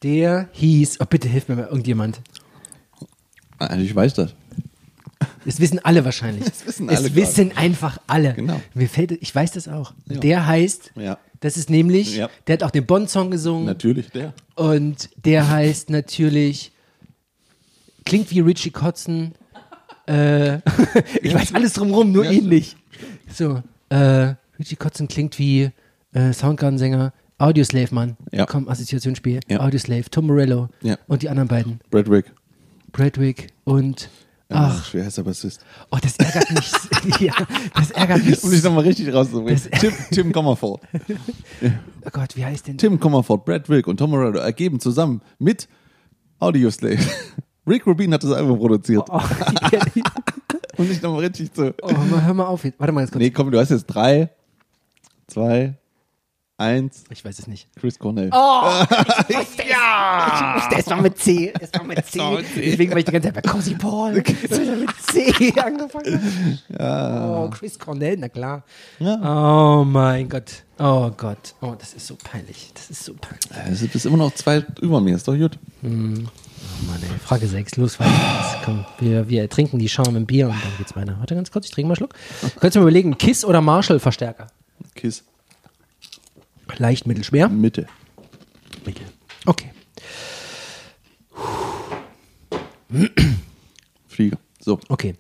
der hieß, oh bitte hilf mir mal irgendjemand. Ah, Ich weiß das. Das wissen alle wahrscheinlich. Das wissen alle gerade. wissen einfach alle. Genau. Mir fällt, ich weiß das auch. Ja. Der heißt, Ja. das ist nämlich, Ja. der hat auch den Bond-Song gesungen. Natürlich der. Und der heißt natürlich, klingt wie Richie Kotzen. Äh, ich weiß alles drumherum, nur Ja, ihn nicht. So, äh, Richie Kotzen klingt wie äh, Soundgarden-Sänger, Audioslave, Mann. Ja. Komm, Assoziationsspiel. Ja. Audioslave, Tom Morello Ja. und die anderen beiden. Bradwick. Bradwick und, ach, schwer heißt der Bassist. oh, das ärgert mich. ja, das ärgert mich. Um dich nochmal richtig rauszubringen. Tim, Tim Comerford. Oh Gott, wie heißt denn? Tim Comerford, Bradwick und Tom Morello ergeben zusammen mit Audioslave. Rick Rubin hat das Album produziert. Oh, Um dich nochmal richtig zu. oh, hör mal auf. jetzt. Warte mal ganz kurz. Nee, komm, du hast jetzt drei, zwei, eins, Ich weiß es nicht. Chris Cornell. Oh, ja! Ich wusste, es war mit C. Es war mit C. war mit C. Deswegen war ich die ganze Zeit bei Cosi Paul. Das hat mit C angefangen. Oh, Chris Cornell, na klar. Oh mein Gott. Oh Gott. Oh, das ist so peinlich. Das ist so peinlich. Es ist immer noch zwei über mir, ist doch gut. Oh Mann, ey. Frage 6. Los, weiter geht's. Komm, wir, wir trinken die Schaum im Bier und dann geht's weiter. Warte ganz kurz, ich trinke mal einen Schluck. Könntest du mir überlegen, Kiss oder Marshall-Verstärker? Kiss, Leicht, mittel, schwer? Mitte. Mittel. Okay. Flieger. So, Okay.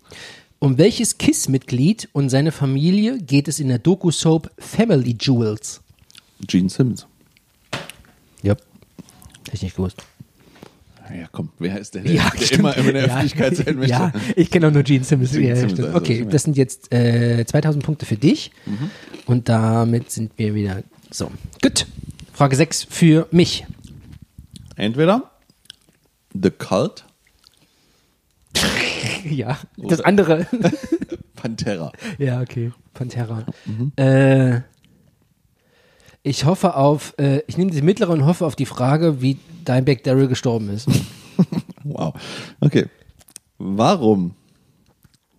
Um welches KISS-Mitglied und seine Familie geht es in der Doku-Soap Family Jewels? Gene Simmons. Ja. Hätte ich nicht gewusst. Ja, komm, wer ist der, der, der immer, immer in der Ja. Öffentlichkeit sein möchte? Ja, ich kenne auch nur Gene Simmons. Gene ja, Simmons, also, okay, das sind jetzt äh, 2000 Punkte für dich. Mhm. Und damit sind wir wieder. So, gut. Frage 6 für mich. Entweder The Cult, ja, das andere. Pantera. ja, okay. Pantera. Mhm. Äh, ich hoffe auf, äh, ich nehme die mittlere und hoffe auf die Frage, wie Dimebag Daryl gestorben ist. Wow. Okay. Warum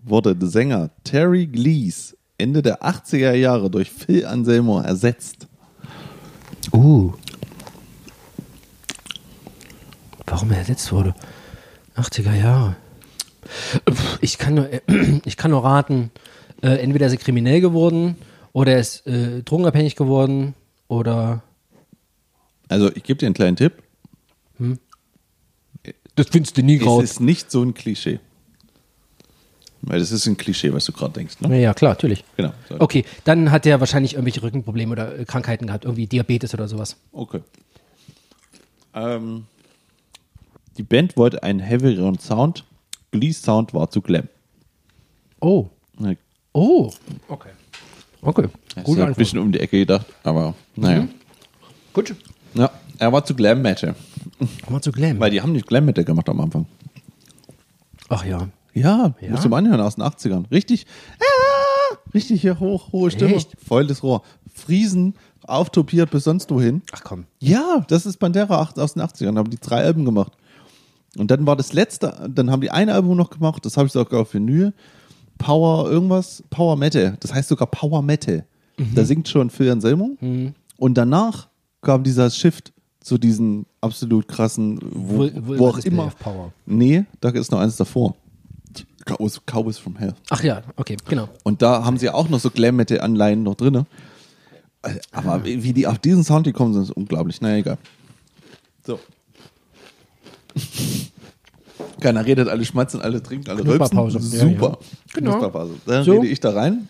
wurde der Sänger Terry Glees Ende der 80er Jahre durch Phil Anselmo ersetzt? Uh. Warum er ersetzt wurde? 80er Jahre. Ich kann nur, äh, ich kann nur raten, äh, entweder ist er kriminell geworden oder er ist äh, drogenabhängig geworden oder. Also, ich gebe dir einen kleinen Tipp. Das findest du nie Es ist nicht so ein Klischee. Weil das ist ein Klischee, was du gerade denkst. Ne? Ja, klar, natürlich. Genau. So. Okay, dann hat er wahrscheinlich irgendwelche Rückenprobleme oder äh, Krankheiten gehabt, irgendwie Diabetes oder sowas. Okay. Ähm, die Band wollte einen heavyeren Sound. Glees Sound war zu glam. Oh. Ne, Oh. Okay. Okay. Das Gute ist ein bisschen um die Ecke gedacht, aber naja. Gut. Ja, er war zu Glam Metal. Mal zu Glam. Weil die haben nicht Glam Metal gemacht am Anfang. Ach ja. Ja, Ja? musst du mal anhören aus den 80ern. Richtig, ah, richtig hier hoch, hohe Stimme. Echt? Volles Rohr. Friesen, auftopiert bis sonst wohin. Ach komm. Ja, das ist acht- aus den 80ern. haben die drei Alben gemacht. Und dann war das letzte, dann haben die ein Album noch gemacht, das habe ich sogar auf Vinyl. Power irgendwas, Power Metal. Das heißt sogar Power Metal. Mhm. Da singt schon Phil Anselmo. Und danach kam dieser Shift zu diesen absolut krassen, wo, Vulgar wo auch immer. Power. Nee, da ist noch eins davor. Cowboys, Cowboys from Hell. Ach ja, okay, genau. Und da haben sie auch noch so Glam Metal Anleihen noch drin. Aber wie die auf diesen Sound gekommen sind, ist unglaublich. Na egal. So. Keiner redet, alle schmatzen, alle trinken, alle rülpsen. Knusperpause. Ja, Super. ja. Genau. Knusperpause. Dann So. rede ich da rein.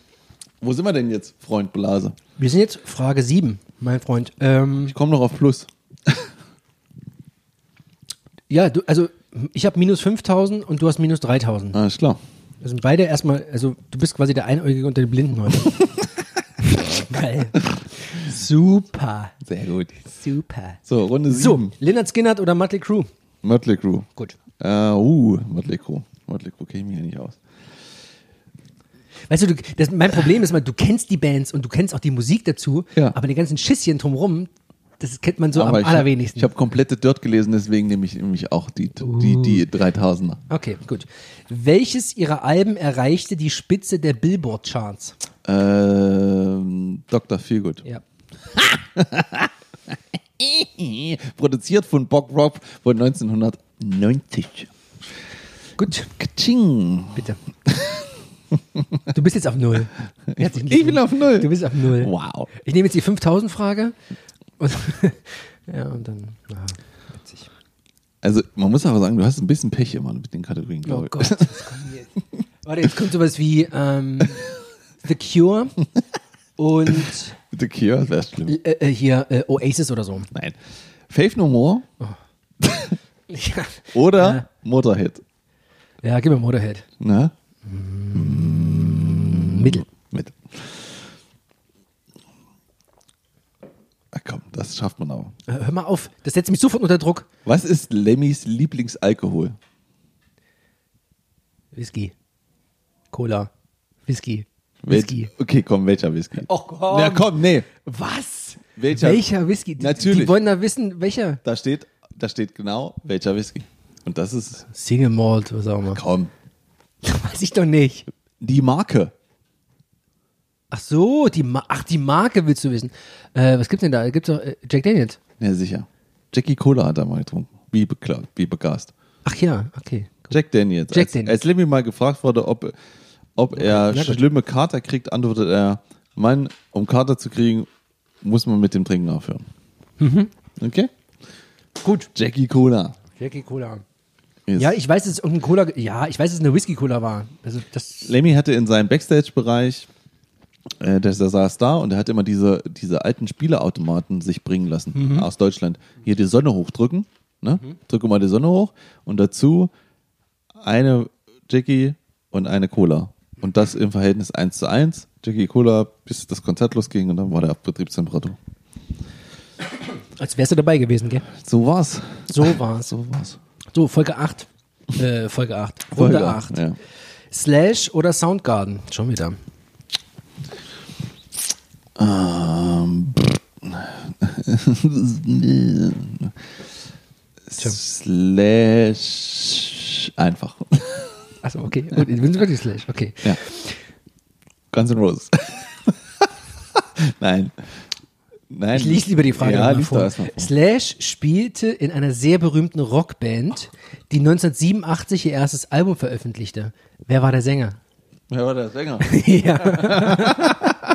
Wo sind wir denn jetzt, Freund Blase? Wir sind jetzt Frage 7, mein Freund. Ähm, Ich komme noch auf Plus. ja, du, also ich habe minus 5000 und du hast minus 3000. Alles klar. Wir sind beide erstmal, also du bist quasi der Einäugige unter den Blinden heute. Geil. Super. Sehr gut. Super. So, Runde So, 7. Leonard Skinnert oder Mötley Crew? Mötley Crew. Gut. Äh, uh, Mötley Crew. Mötley Crew kenne ich mich ja nicht aus. Weißt du, du das, mein Problem ist mal, du kennst die Bands und du kennst auch die Musik dazu, Ja. aber die ganzen Schisschen drumrum, das kennt man so Aber am ich hab- allerwenigsten. Ich habe komplette Dirt gelesen, deswegen nehme ich nämlich auch die, die, die 3000er. okay, gut. Welches ihrer Alben erreichte die Spitze der Billboard-Charts? Ähm, Dr. Feelgood. Ja. Produziert von Bob Rob von 1990. Gut, Kaching. bitte. Du bist jetzt auf Null. Ich bin auf Null. Du bist auf Null. Wow. Ich nehme jetzt die 5000-Frage. Und, ja, und dann. Ah, witzig. Also, man muss aber sagen, du hast ein bisschen Pech immer mit den Kategorien, Oh glaube Gott, was kommt jetzt? Warte, jetzt kommt sowas wie ähm, The Cure und ich. The Cure, wäre schlimm. äh, äh, hier äh, Oasis oder so. Nein. Faith No More Ja, oder Motorhead. ja gib mir Motorhead. Ne? Mittel. Mit. Ah, komm, das schafft man auch. Äh, Hör mal auf, das setzt mich sofort unter Druck. Was ist Lemmys Lieblingsalkohol? Whisky. Cola. Whisky. Whisky. Okay, komm, welcher Whisky? Och komm. Ja, komm, nee. Was? Welcher? Welcher Whisky? Die, Natürlich. Die wollen da wissen, welcher? Da steht, da steht genau, welcher Whisky. Und das ist, Single Malt, was auch immer. komm, Weiß ich doch nicht. die Marke. Ach so, die, Ma Ach, die Marke willst du wissen. Äh, was gibt's denn da? Gibt's doch äh, Jack Daniels. Ja, sicher. Jackie Cola hat er mal getrunken. Wie beklagt, wie begast. Ach ja, okay. Jack Daniels. Jack als, Daniels. als Lemmy mal gefragt wurde, ob, ob er Na gut. schlimme Kater kriegt, antwortet er, Mann, um Kater zu kriegen, muss man mit dem Trinken aufhören. Mhm. Okay? Gut. Jackie Cola. Jackie Cola. Yes. Ja, ich weiß, dass es irgendein Cola, ja, ich weiß, dass es eine Whisky-Cola war. Also, das, Lemmy hatte in seinem Backstage-Bereich, äh, der, saß da und er hat immer diese, diese alten Spieleautomaten sich bringen lassen Mhm. aus Deutschland. Hier die Sonne hochdrücken, ne? Drücke mal die Sonne hoch und dazu eine Jackie und eine Cola. Und das im Verhältnis 1 zu 1. Jackie Cola, bis das Konzert losging und dann war der auf Betriebstemperatur. als wärst du dabei gewesen, gell? So war's. So war's. So war's. So, Folge 8. Äh, Folge 8. Runde Folge, 8. Ja. Slash oder Soundgarden? Schon wieder. Ähm, Slash einfach. Achso, okay. Gut, ich bin wirklich Slash. Okay. Ja. Guns N' Roses. Nein. Nein. Ich lese lieber die Frage ja, mal vor. vor. Slash spielte in einer sehr berühmten Rockband, die 1987 ihr erstes Album veröffentlichte. Wer war der Sänger? Wer war der Sänger? ja.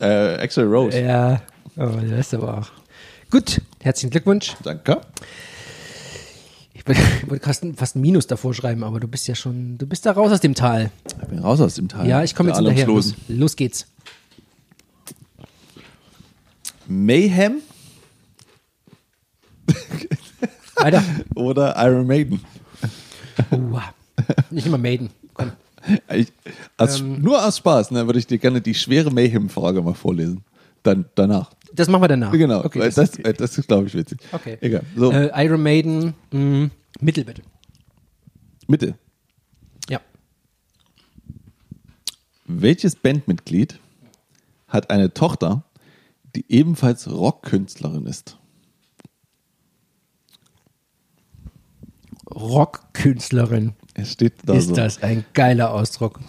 Äh, Axel Rose. ja. Oh, der ist aber auch. Gut, herzlichen Glückwunsch. Danke. Ich wollte fast, ein- fast ein Minus davor schreiben, aber du bist ja schon, du bist da raus aus dem Tal. Ich bin raus aus dem Teil. Ja, ich komme jetzt hinterher. Los, los geht's. Mayhem Weiter. oder Iron Maiden? Uah. Nicht immer Maiden. Ich, als, Ähm. nur aus Spaß, ne, würde ich dir gerne die schwere Mayhem-Frage mal vorlesen. Dann danach. Das machen wir danach. Genau, Okay, das, das, äh, das ist, glaube ich, witzig. okay. Egal. So, Äh, Iron Maiden, mh, Mittel bitte. Mitte. Ja. Welches Bandmitglied hat eine Tochter, die ebenfalls Rockkünstlerin ist? Rockkünstlerin. Es steht da ist so. das ein geiler Ausdruck.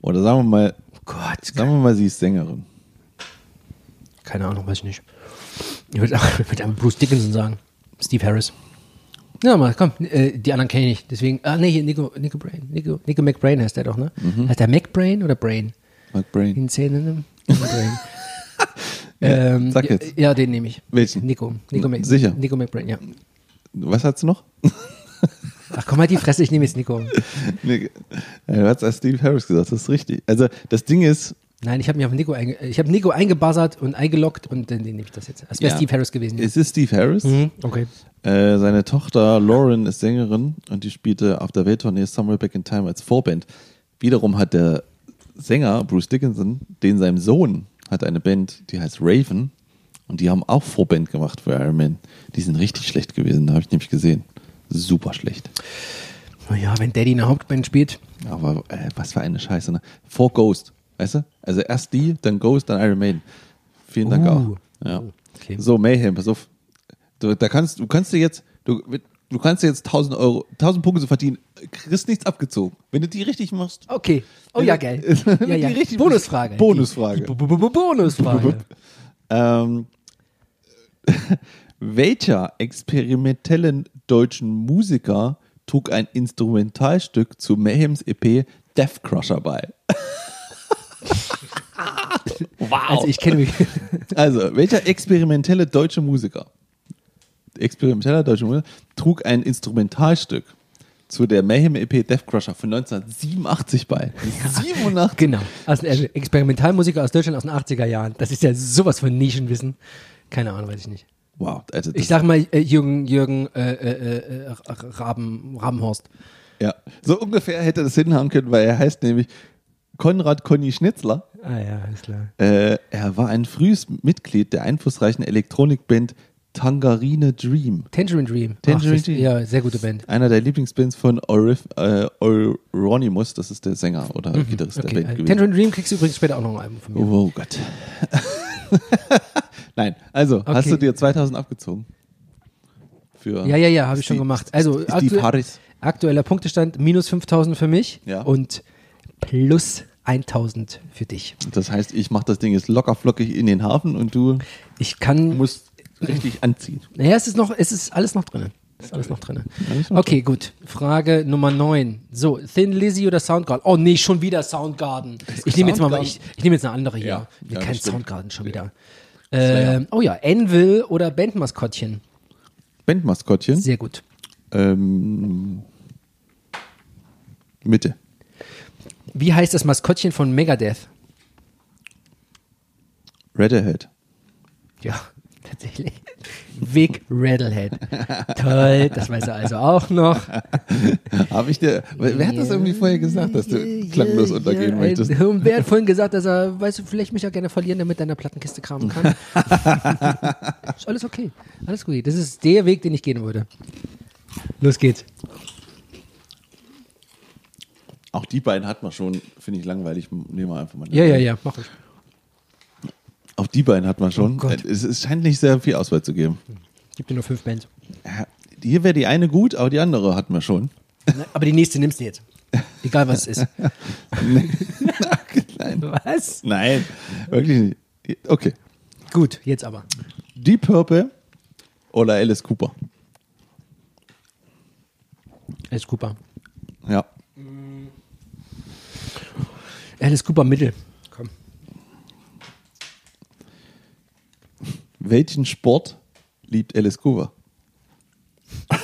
Oder sagen wir mal, Gott, sagen wir mal, sie ist Sängerin. keine Ahnung, weiß ich nicht. Ich würde ich würd einfach Bruce Dickinson sagen. Steve Harris. Ja, mal, komm, äh, die anderen kenne ich nicht. Deswegen, ah, nee, hier, Nico, Nico Brain. Nico, Nico McBrain heißt der doch, ne? Mhm. Heißt der McBrain oder Brain? Mark Brain. In Zähnen? Brain. ähm, sag jetzt. Ja, den nehme ich. Welchen? Nico. Nico Mc, Sicher? Nico McBrain, ja. Was hat sie noch? Ach, komm mal die Fresse, ich nehme jetzt Nico. Nee, du hast als Steve Harris gesagt, das ist richtig. Also das Ding ist, Nein, ich habe mich auf Nico, einge ich habe Nico eingebuzzert und eingeloggt und dann nehme ich das jetzt. Das wäre Ja. Steve Harris gewesen. es ist Steve Harris. Mhm, okay. Äh, seine Tochter Lauren ist Sängerin und die spielte auf der Welttournee Somewhere Back in Time als Vorband. Wiederum hat der Sänger Bruce Dickinson, den seinem Sohn hat eine Band, die heißt Raven und die haben auch Vorband gemacht für Iron Man. Die sind richtig schlecht gewesen, da habe ich nämlich gesehen. Super schlecht. Naja, wenn Daddy eine Hauptband spielt. Aber äh, was für eine Scheiße, ne? Vor Ghost, weißt du? Also erst die, dann Ghost, dann Iron Maiden. Vielen Dank Uh. auch. Ja. Okay. So, Mayhem, pass auf. Du, da kannst, du kannst dir jetzt, du, du kannst dir jetzt 1000 Euro, 1000 Punkte so verdienen, kriegst nichts abgezogen. Wenn du die richtig machst. Okay. Oh ja, geil. Ja, ja. Bonusfrage. Bonusfrage. Die, die Bonusfrage. Ähm, welcher experimentellen deutschen Musiker trug ein Instrumentalstück zu Mayhems EP Death Crusher bei? Also ich kenne mich. Also, welcher experimentelle deutsche Musiker, experimenteller deutscher Musiker, trug ein Instrumentalstück zu der Mayhem EP Death Crusher von 1987 bei? 87? Genau. Also, also Experimentalmusiker aus Deutschland aus den 80er Jahren. Das ist ja sowas von Nischenwissen. Keine Ahnung, weiß ich nicht. Wow. Also Ich sag mal äh, Jürgen, Jürgen äh, äh, äh, Raben, Rabenhorst. ja. So ungefähr hätte das hinhauen können, weil er heißt nämlich Konrad Conny Schnitzler. Ah ja, ist klar. Äh, er war ein frühes Mitglied der einflussreichen Elektronikband Tangerine Dream. Tangerine Dream. Tangerine Ach, Dream. Ja, sehr gute Band. Einer der Lieblingsbands von Orif, äh, Euronymous, das ist der Sänger oder Gitarrist der Okay. Band äh, gewesen. Tangerine Dream kriegst du übrigens später auch noch ein Album von mir. Oh Gott. Nein, also, hast Okay. du dir 2000 abgezogen? Für Ja, ja, ja, habe ich schon gemacht. Also Steve aktu Harris. aktueller Punktestand minus 5000 für mich Ja. und plus 1000 für dich. Das heißt, ich mache das Ding jetzt locker flockig in den Hafen und du Ich kann musst richtig anziehen. Naja, es ist noch, es ist alles noch drin. Ist alles noch drin. Okay, gut. Frage Nummer 9. So, Thin Lizzy oder Soundgarden? Oh nee, schon wieder Soundgarden. Ich nehme jetzt mal, ich, ich nehme jetzt eine andere hier. Ja, ja, kein stimmt. Soundgarden schon wieder. Ähm, oh ja, Anvil oder Bandmaskottchen? Bandmaskottchen. Sehr gut. Ähm, Mitte. Wie heißt das Maskottchen von Megadeth? Radiohead. Ja, tatsächlich. Vic Rattlehead. Toll, das weiß er also auch noch. Habe ich dir. Wer hat das irgendwie vorher gesagt, dass du klanglos untergehen ja, möchtest? Und wer hat vorhin gesagt, dass er, weißt du, vielleicht möchte er gerne verlieren, damit er in der Plattenkiste kramen kann. ist alles okay. Alles gut. Das ist der Weg, den ich gehen würde. Los geht's. Auch die beiden hat man schon, finde ich langweilig. Nehmen wir einfach mal. Ja, ja, ja, mach ich. Auch die beiden hat man schon. Oh es, es scheint nicht sehr viel Auswahl zu geben. Gibt dir nur fünf Bands. Ja, Hier wäre die eine gut, aber die andere hatten wir schon. Ne, Aber die nächste nimmst du jetzt. Egal was es ist. Nein. Was? Nein, wirklich nicht. Okay. Gut, jetzt aber. Deep Purple oder Alice Cooper? Alice Cooper. Ja. Alice Cooper Mittel. Komm. Welchen Sport liebt Alice Cooper?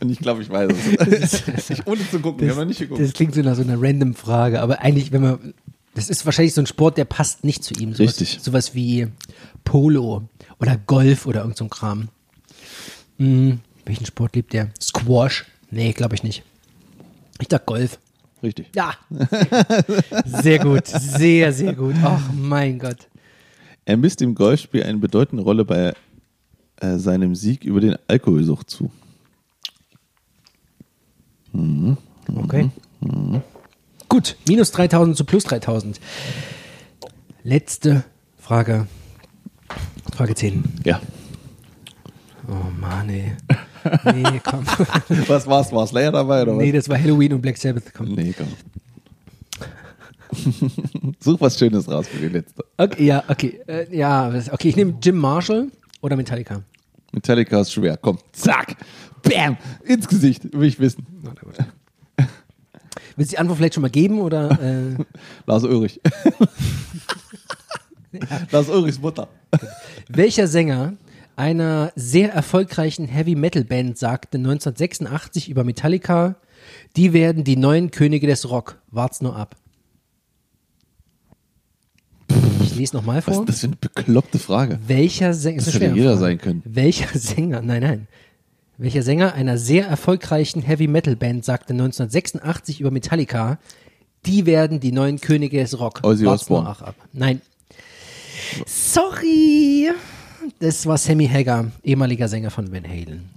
Und ich glaube, ich weiß es. ich, ohne zu gucken, wir haben noch nicht geguckt. Das klingt so nach so einer random Frage, aber eigentlich, wenn man. Das ist wahrscheinlich so ein Sport, der passt nicht zu ihm. Sowas, Richtig. Sowas wie Polo oder Golf oder irgend so ein Kram. Hm, welchen Sport liebt der? Squash? Nee, glaube ich nicht. Ich dachte Golf. Richtig. Ja. Sehr gut. Sehr, sehr gut. Ach, mein Gott. Er misst dem Golfspiel eine bedeutende Rolle bei äh, seinem Sieg über den Alkoholsucht zu. Okay. Gut. Minus 3000 zu plus 3000. Letzte Frage. Frage 10. Ja. Oh Mann, ey. Nee, komm. Was war's? War Slayer dabei oder was? Nee, das war Halloween und Black Sabbath. Komm. Nee, komm. Such was Schönes raus für die letzte. Okay, ja, okay. Äh, ja, okay, ich nehme Jim Marshall oder Metallica. Metallica ist schwer. Komm, zack, bam, ins Gesicht. Will ich wissen. Willst du die Antwort vielleicht schon mal geben oder? Äh, Lars Ulrich. Lars Ulrichs Mutter. welcher Sänger einer sehr erfolgreichen Heavy Metal Band sagte 1986 über Metallica, die werden die neuen Könige des Rock. Wart's nur ab. Lese nochmal Was vor. ist das für eine bekloppte Frage? Welcher Sänger, Das hätte jeder Frage. sein können. Welcher Sänger, nein, nein. Welcher Sänger einer sehr erfolgreichen Heavy Metal Band sagte 1986 über Metallica, die werden die neuen Könige des Rock. Ozzy Osbourne. Ach ab. Nein. Sorry. Das war Sammy Hagar, ehemaliger Sänger von Van Halen.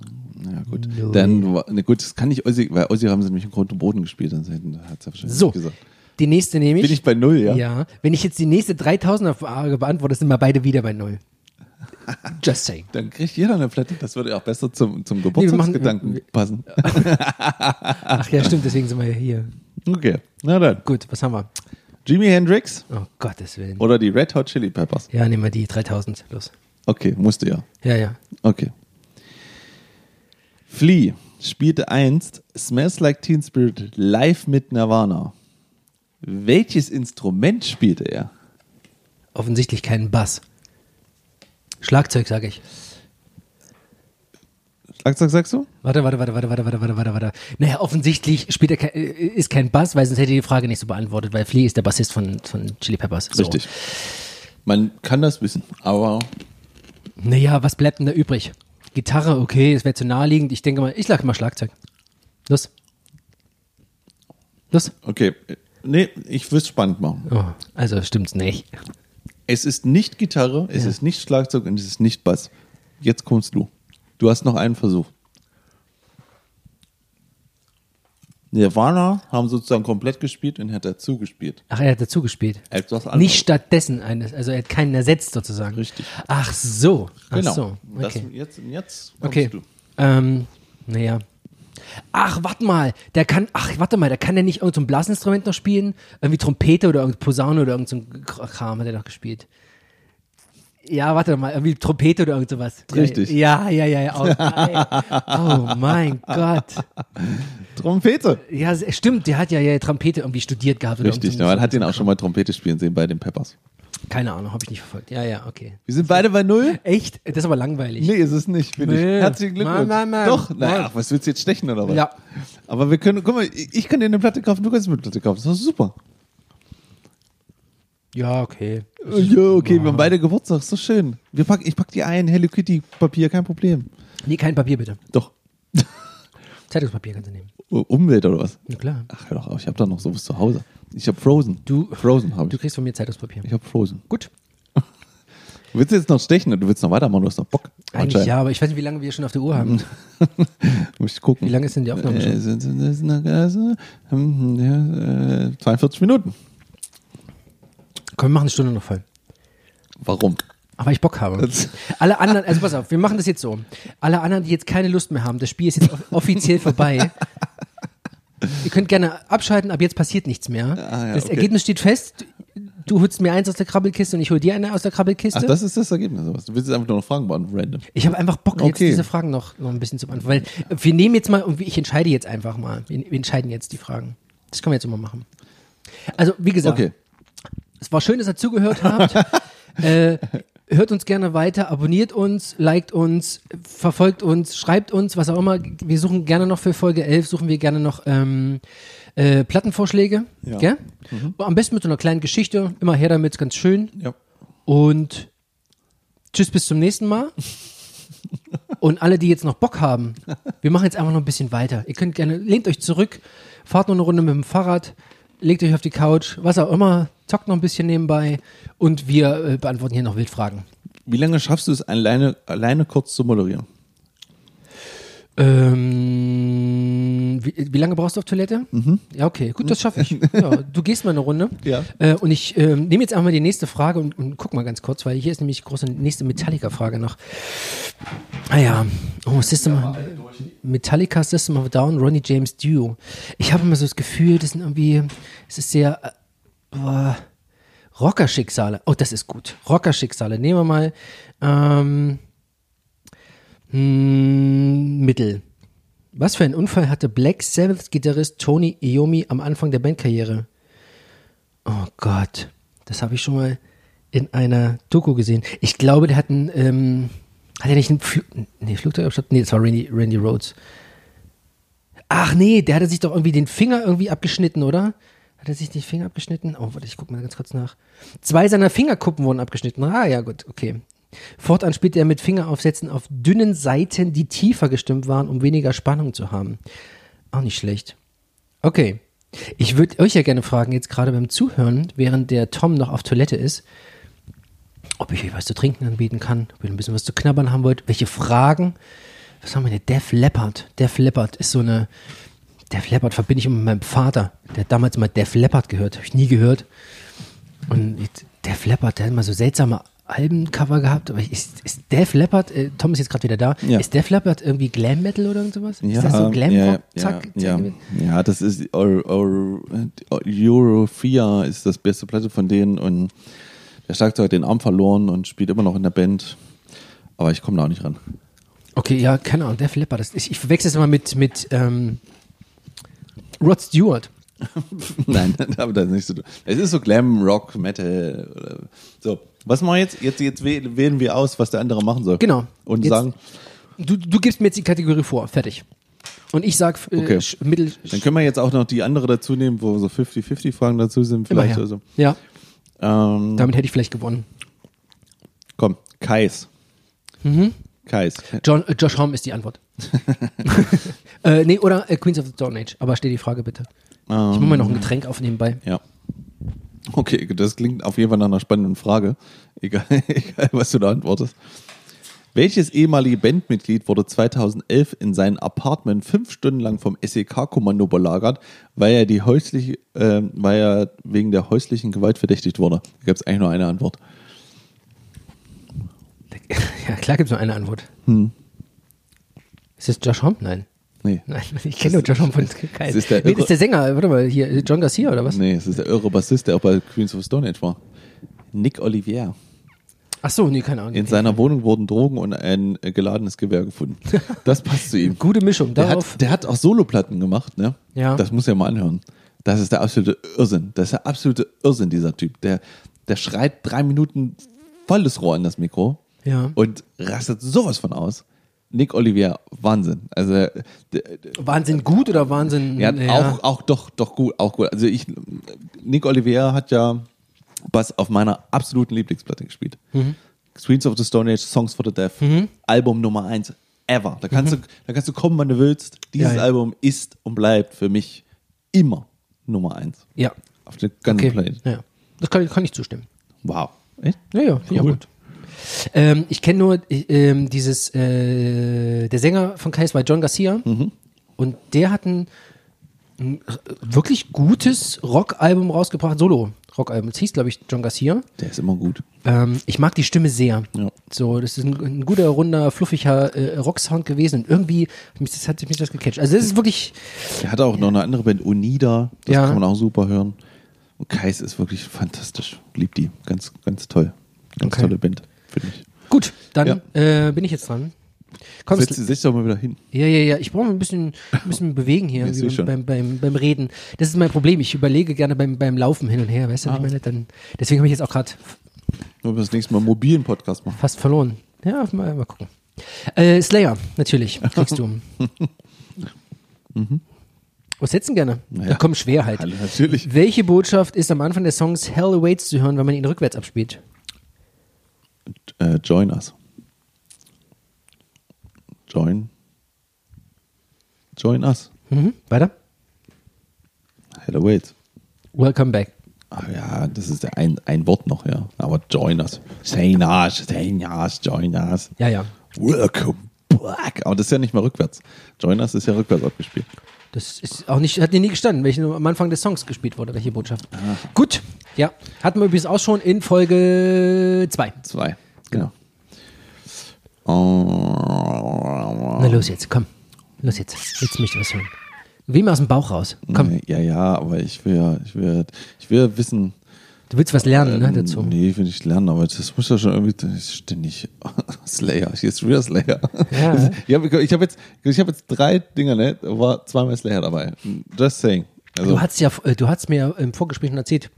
Ja, gut. Dann, war- ne, gut, das kann nicht Ozzy, weil Ozzy haben sie nämlich im Grund und Boden gespielt, dann hätten- hat es ja wahrscheinlich So. gesagt. Die nächste nehme ich. Bin ich bei null, ja? Ja. Wenn ich jetzt die nächste 3000er Frage beantworte, sind wir beide wieder bei null. Just saying. Dann kriegt jeder eine Platte. Das würde auch besser zum, zum Geburtstagsgedanken wir- passen. Ach ja, stimmt, deswegen sind wir hier. Okay, na dann. Gut, was haben wir? Jimi Hendrix Oh Gottes Willen. oder die Red Hot Chili Peppers? Ja, nehmen wir die 3000. Los. Okay, musste ja. Ja, ja. Okay. Flea spielte einst Smells Like Teen Spirit live mit Nirvana. Welches Instrument spielte er? Offensichtlich keinen Bass. Schlagzeug, sage ich. Schlagzeug sagst du? Warte, warte, warte, warte, warte, warte, warte, warte, warte. Naja, offensichtlich spielt er kein, äh, ist kein Bass, weil sonst hätte ich die Frage nicht so beantwortet, weil Flea ist der Bassist von, von Chili Peppers. So. Richtig. Man kann das wissen, aber Naja, was bleibt denn da übrig? Gitarre, okay, das wäre zu naheliegend. Ich denke mal, ich lag mal Schlagzeug. Los. Los. okay. Nee, ich will es spannend machen. Oh, also stimmt's nicht. Es ist nicht Gitarre, es Ja. ist nicht Schlagzeug und es ist nicht Bass. Jetzt kommst du. Du hast noch einen Versuch. Nirvana haben sozusagen komplett gespielt und hat dazu gespielt. Ach, er hat dazu gespielt. Etwas anderes. Nicht stattdessen eines, also er hat keinen ersetzt sozusagen. Richtig. Ach so. Ach Genau. so. Das, Okay. jetzt, jetzt kommst Okay. du. Ähm, naja. Ach, warte mal, der kann, ach, warte mal, der kann ja nicht irgendein so ein Blasinstrument noch spielen? Irgendwie Trompete oder irgendein Posaune oder irgendein so Kram hat er noch gespielt. Ja, warte mal, irgendwie Trompete oder irgend sowas. Richtig. Ja, ja, ja, ja. Oh, oh mein Gott. Trompete. Ja, stimmt, der hat ja, ja Trompete irgendwie studiert gehabt. Oder Richtig, so- man hat ihn auch schon mal Trompete spielen sehen bei den Peppers. Keine Ahnung, habe ich nicht verfolgt. Ja, ja, okay. Wir sind beide bei Null? Echt? Das ist aber langweilig. Nee, ist es nicht, finde ich. Nee. Herzlichen Glückwunsch. Mann, Mann, Mann. Doch, naja, was willst du jetzt stechen oder was? Ja. Aber wir können, guck mal, ich ich kann dir eine Platte kaufen, du kannst mir eine Platte kaufen. Das ist super. Ja, okay. Ja, okay, wir haben beide Geburtstag, ist doch schön. Wir pack, ich pack dir ein Hello Kitty Papier, kein Problem. Nee, kein Papier bitte. Doch. Zeitungspapier kannst du nehmen. Umwelt oder was? Na klar. Ach, hör doch auf, ich habe doch noch sowas zu Hause. Ich habe Frozen. Du- Frozen habe Du ich. kriegst von mir Zeitungspapier. Ich habe Frozen. Gut. Willst du jetzt noch stechen oder du willst noch weitermachen? Du hast noch Bock. Eigentlich ja, aber ich weiß nicht, wie lange wir schon auf der Uhr haben. Muss ich gucken. Wie lange ist denn die Aufnahme schon? Äh, sind, sind, das eine, also, hm, ja, äh, 42 Minuten. Komm, wir machen eine Stunde noch voll. Warum? Aber ich Bock habe. Alle anderen, also pass auf, wir machen das jetzt so. Alle anderen, die jetzt keine Lust mehr haben, das Spiel ist jetzt off- offiziell vorbei. Ihr könnt gerne abschalten, ab jetzt passiert nichts mehr. Ah, ja, das okay. Ergebnis steht fest. Du holst mir eins aus der Krabbelkiste und ich hol dir eine aus der Krabbelkiste. Ach, das ist das Ergebnis. Du willst jetzt einfach nur noch Fragen beantworten, random. Ich habe einfach Bock, jetzt Okay. diese Fragen noch, noch ein bisschen zu beantworten. Weil wir nehmen jetzt mal, und ich entscheide jetzt einfach mal. Wir, wir entscheiden jetzt die Fragen. Das können wir jetzt immer machen. Also, wie gesagt, Okay. es war schön, dass ihr zugehört habt. äh, hört uns gerne weiter, abonniert uns, liked uns, verfolgt uns, schreibt uns, was auch immer. Wir suchen gerne noch für Folge 11, suchen wir gerne noch ähm, äh, Plattenvorschläge. Ja. Gell? Am besten mit so einer kleinen Geschichte. Immer her damit, ganz schön. Ja. Und tschüss, bis zum nächsten Mal. Und alle, die jetzt noch Bock haben, wir machen jetzt einfach noch ein bisschen weiter. Ihr könnt gerne, lehnt euch zurück, fahrt noch eine Runde mit dem Fahrrad, legt euch auf die Couch, was auch immer, zockt noch ein bisschen nebenbei und wir äh, beantworten hier noch Wildfragen. Wie lange schaffst du es, alleine, alleine kurz zu moderieren? Ähm, wie, wie lange brauchst du auf Toilette? Ja, okay, gut, das schaffe ich. Ja, du gehst mal eine Runde. Ja. Äh, und ich ähm, nehme jetzt einfach mal die nächste Frage und, und guck mal ganz kurz, weil hier ist nämlich große nächste Metallica-Frage noch. Ah ja, oh, System Metallica, System of Down, Ronnie James Dio. Ich habe immer so das Gefühl, das sind irgendwie, es ist sehr, äh, boah, Rockerschicksale. Oh, das ist gut. Rockerschicksale. Nehmen wir mal ähm, hm, Mittel. Was für ein Unfall hatte Black Sabbath-Gitarrist Tony Iommi am Anfang der Bandkarriere? Oh Gott, das habe ich schon mal in einer Doku gesehen. Ich glaube, der hat einen, ähm, hat er nicht einen Fl nee, Flugzeugabsturz? Nee, das war Randy, Randy Rhodes. Ach nee, der hatte sich doch irgendwie den Finger irgendwie abgeschnitten, oder? Hat er sich den Finger abgeschnitten? Oh, warte, ich gucke mal ganz kurz nach. Zwei seiner Fingerkuppen wurden abgeschnitten. Ah, ja, gut, okay. Fortan spielte er mit Fingeraufsätzen auf dünnen Seiten, die tiefer gestimmt waren, um weniger Spannung zu haben. Auch nicht schlecht. Okay. Ich würde euch ja gerne fragen, jetzt gerade beim Zuhören, während der Tom noch auf Toilette ist, ob ich euch was zu trinken anbieten kann, ob ihr ein bisschen was zu knabbern haben wollt, welche Fragen. Was haben wir denn? Def Leppard. Def Leppard ist so eine Def Leppard verbinde ich immer mit meinem Vater. Der hat damals mal Def Leppard gehört. Habe ich nie gehört. Und Def Leppard, der hat immer so seltsame Albencover gehabt. Aber ist, ist Def Leppard, äh, Tom ist jetzt gerade wieder da, Ja. ist Def Leppard irgendwie Glam Metal oder irgend sowas? ist das so Glam ja, ja, Zack, ja, zack. ja. ja, das ist Euro, Euro, Eurofia ist das beste Platte von denen und der Schlagzeuger hat den Arm verloren und spielt immer noch in der Band. Aber ich komme da auch nicht ran. Okay, ja, keine Ahnung, Def Leppard. Das, ich, ich verwechsel es immer mit, mit ähm, Rod Stewart. Nein, aber das ist nicht so. Es ist so Glam, Rock, Metal. So, was machen wir jetzt? Jetzt, jetzt wäh- wählen wir aus, was der andere machen soll. Genau. Und Jetzt- sagen, Du, du gibst mir jetzt die Kategorie vor, fertig. Und ich sag äh, Okay. Mittel. dann können wir jetzt auch noch die andere dazu nehmen, wo so 50-50 Fragen dazu sind, vielleicht oder so. Ja, Ähm, damit hätte ich vielleicht gewonnen. komm, Kais. Mhm. Kais. John, äh, Josh Homme ist die Antwort. äh, nee, oder äh, Queens of the Stone Age. Aber stell die Frage bitte. Ich muss Ähm, mal noch ein Getränk aufnehmen bei. Ja. Okay, das klingt auf jeden Fall nach einer spannenden Frage. Egal, egal was du da antwortest. Welches ehemalige Bandmitglied wurde 2011 in sein Apartment fünf Stunden lang vom SEK-Kommando belagert, weil er, die häusliche, äh, weil er wegen der häuslichen Gewalt verdächtigt wurde? Da gab es eigentlich nur eine Antwort. Ja, klar gibt es nur eine Antwort. Hm. Ist das Josh Homme? Nein. Nee. Nein, ich kenne nur Josh Homme von das ist der nee, das ist der Sänger, warte mal, hier, John Garcia oder was? Nee, es ist der irre Bassist, der auch bei Queens of Stone Age war. Nick Olivier. Ach so, nee, keine Ahnung. In seiner Wohnung wurden Drogen und ein äh, geladenes Gewehr gefunden. Das passt zu ihm. Gute Mischung. Der Darauf. hat, der hat auch Soloplatten gemacht, ne? Ja. Das muss er mal anhören. Das ist der absolute Irrsinn. Das ist der absolute Irrsinn, dieser Typ. Der, der schreit drei Minuten volles Rohr in das Mikro Ja. und rastet sowas von aus. Nick Olivier, Wahnsinn. Also der, Wahnsinn gut oder Wahnsinn. hat ja. auch, auch doch, doch gut, auch gut. Also ich, Nick Olivier hat ja Bass auf meiner absoluten Lieblingsplatte gespielt. Mhm. Screens of the Stone Age, Songs for the Deaf, Album Nummer eins ever. Da kannst du, da kannst du kommen, wann du willst. Dieses Mhm. Ja, ja. Album ist und bleibt für mich immer Nummer eins. Ja. Auf der ganzen Okay. Playlist. Ja. Das kann, kann ich zustimmen. Wow. Echt? Ja, ja, Cool. gut. Ähm, ich kenne nur äh, ähm, dieses, äh, der Sänger von Kais war John Garcia Mhm. und der hat ein, ein r- wirklich gutes Rockalbum rausgebracht, Solo-Rockalbum. Es hieß, glaube ich, John Garcia. Der ist immer gut. Ähm, ich mag die Stimme sehr. Ja. So, das ist ein, ein guter, runder, fluffiger äh, Rocksound gewesen und irgendwie mich das, hat mich das gecatcht. Also das ist wirklich, Er hat auch noch eine andere Band, Unida. Das Ja. kann man auch super hören. Und Kais ist wirklich fantastisch. Lieb die. Ganz, ganz toll. Ganz Okay. tolle Band, finde ich. gut, dann Ja. äh, bin ich jetzt dran. Komm, Setz, setz dich doch mal wieder hin. Ja, ja, ja. Ich brauche ein bisschen, ein bisschen bewegen hier schon. beim, beim, beim Reden. Das ist mein Problem. Ich überlege gerne beim, beim Laufen hin und her. Weißt du, was Ah. ich meine? Dann, deswegen habe ich jetzt auch gerade Nur wir das nächste Mal einen mobilen Podcast machen. fast verloren. Ja, mal, mal gucken. Äh, Slayer, natürlich. Kriegst du. Was setzen gerne? Mhm. Naja. Da kommt schwer halt. Hallo, natürlich. Welche Botschaft ist am Anfang des Songs Hell Awaits zu hören, wenn man ihn rückwärts abspielt? Äh, join us. Join. Join us. Mhm. Weiter? Hello, wait. Welcome back. Ach ja, das ist ein, ein Wort noch, ja. Aber join us. Join us, join us, join us. Ja, ja. Welcome back. Aber das ist ja nicht mal rückwärts. Join us ist ja rückwärts abgespielt. Das ist auch nicht, hat dir nie gestanden, welche am Anfang des Songs gespielt wurde, welche Botschaft. Gut, ja. Hatten wir übrigens auch schon in Folge 2. Zwei. Genau. Na los jetzt, komm. Los jetzt. Jetzt möchte ich was hören. Wie immer aus dem Bauch raus. Komm, Ja, ja, aber ich will ja, ich will, ich will wissen. du willst was lernen, ne, dazu. Nee, will ich lernen, aber das muss ja schon irgendwie ständig Slayer. Hier ist wieder Slayer. Ja. Ich habe ich hab jetzt, ich hab jetzt drei Dinger, ne? War zweimal Slayer dabei. Just saying. Also, Du hast ja, äh, du hast mir im Vorgespräch schon erzählt,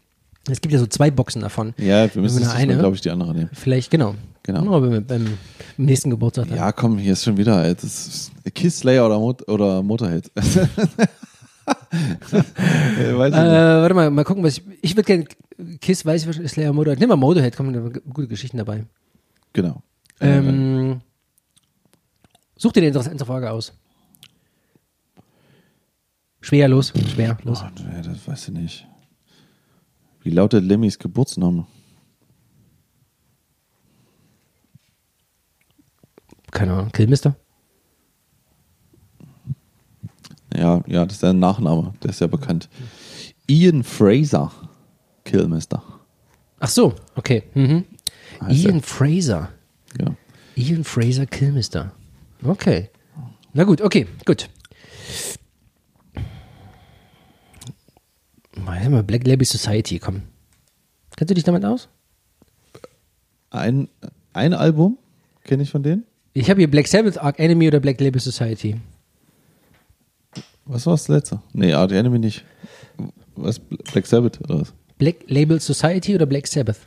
es gibt ja so zwei Boxen davon. ja, wir müssen eine- glaube ich, die andere nehmen. Vielleicht, genau. Genau. Nur beim, beim, beim nächsten Geburtstag. dann. Ja, komm, hier ist schon wieder. ey, ist Kiss Slayer oder, Mot oder Motorhead. Äh, Weiß ich Äh, nicht. warte mal, mal gucken, was ich. Ich würde gerne Kiss, weiß ich, was Slayer Motorhead. Nimm mal Motorhead, kommen da gute Geschichten dabei. Genau. Ähm, such dir eine interessante Frage aus. Schwer, los. Schwer, los. Oh, nee, das weiß ich nicht. Wie lautet Lemmys Geburtsname? Keine Ahnung. Killmister? Ja, ja, das ist der Nachname, der ist ja bekannt. Ian Fraser, Killmister. Ach so, okay. Mhm. Ian Fraser. Ja. Ian Fraser Killmister. Okay. Na gut, okay, gut. Mal mal Black Label Society, komm. Kennst du dich damit aus? Ein, ein Album kenne ich von denen. Ich habe hier Black Sabbath, Arc Enemy oder Black Label Society. Was war das letzte? Nee, Art Enemy nicht. Was? Black Sabbath oder was? Black Label Society oder Black Sabbath?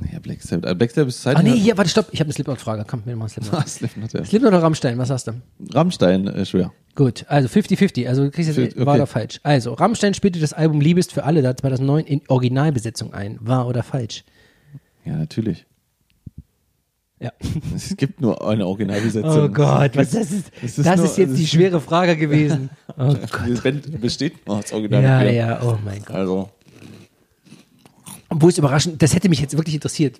Nee, Black Sabbath. Äh, Black Sabbath ist Zeit. Ah nee, hier, warte, stopp. Ich habe eine Slipknot-Frage. Komm, mir mal Slipknot. Ah, Slipknot, ja. Slipknot oder Rammstein, was hast du? Rammstein, äh, schwer. Gut, also 50-50. Also du kriegst jetzt okay. oder falsch. Also, Rammstein spielte das Album Liebest für alle da 2009 in Originalbesetzung ein. Wahr oder falsch? Ja, natürlich. Ja. Es gibt nur eine Originalbesetzung. Oh Gott, was das ist. Das ist ist, nur- jetzt es die ist- schwere Frage gewesen. Oh Gott. Die Band besteht nur aus Original. Ja, ja, oh mein Gott. Also, Wo ist überraschend, das hätte mich jetzt wirklich interessiert.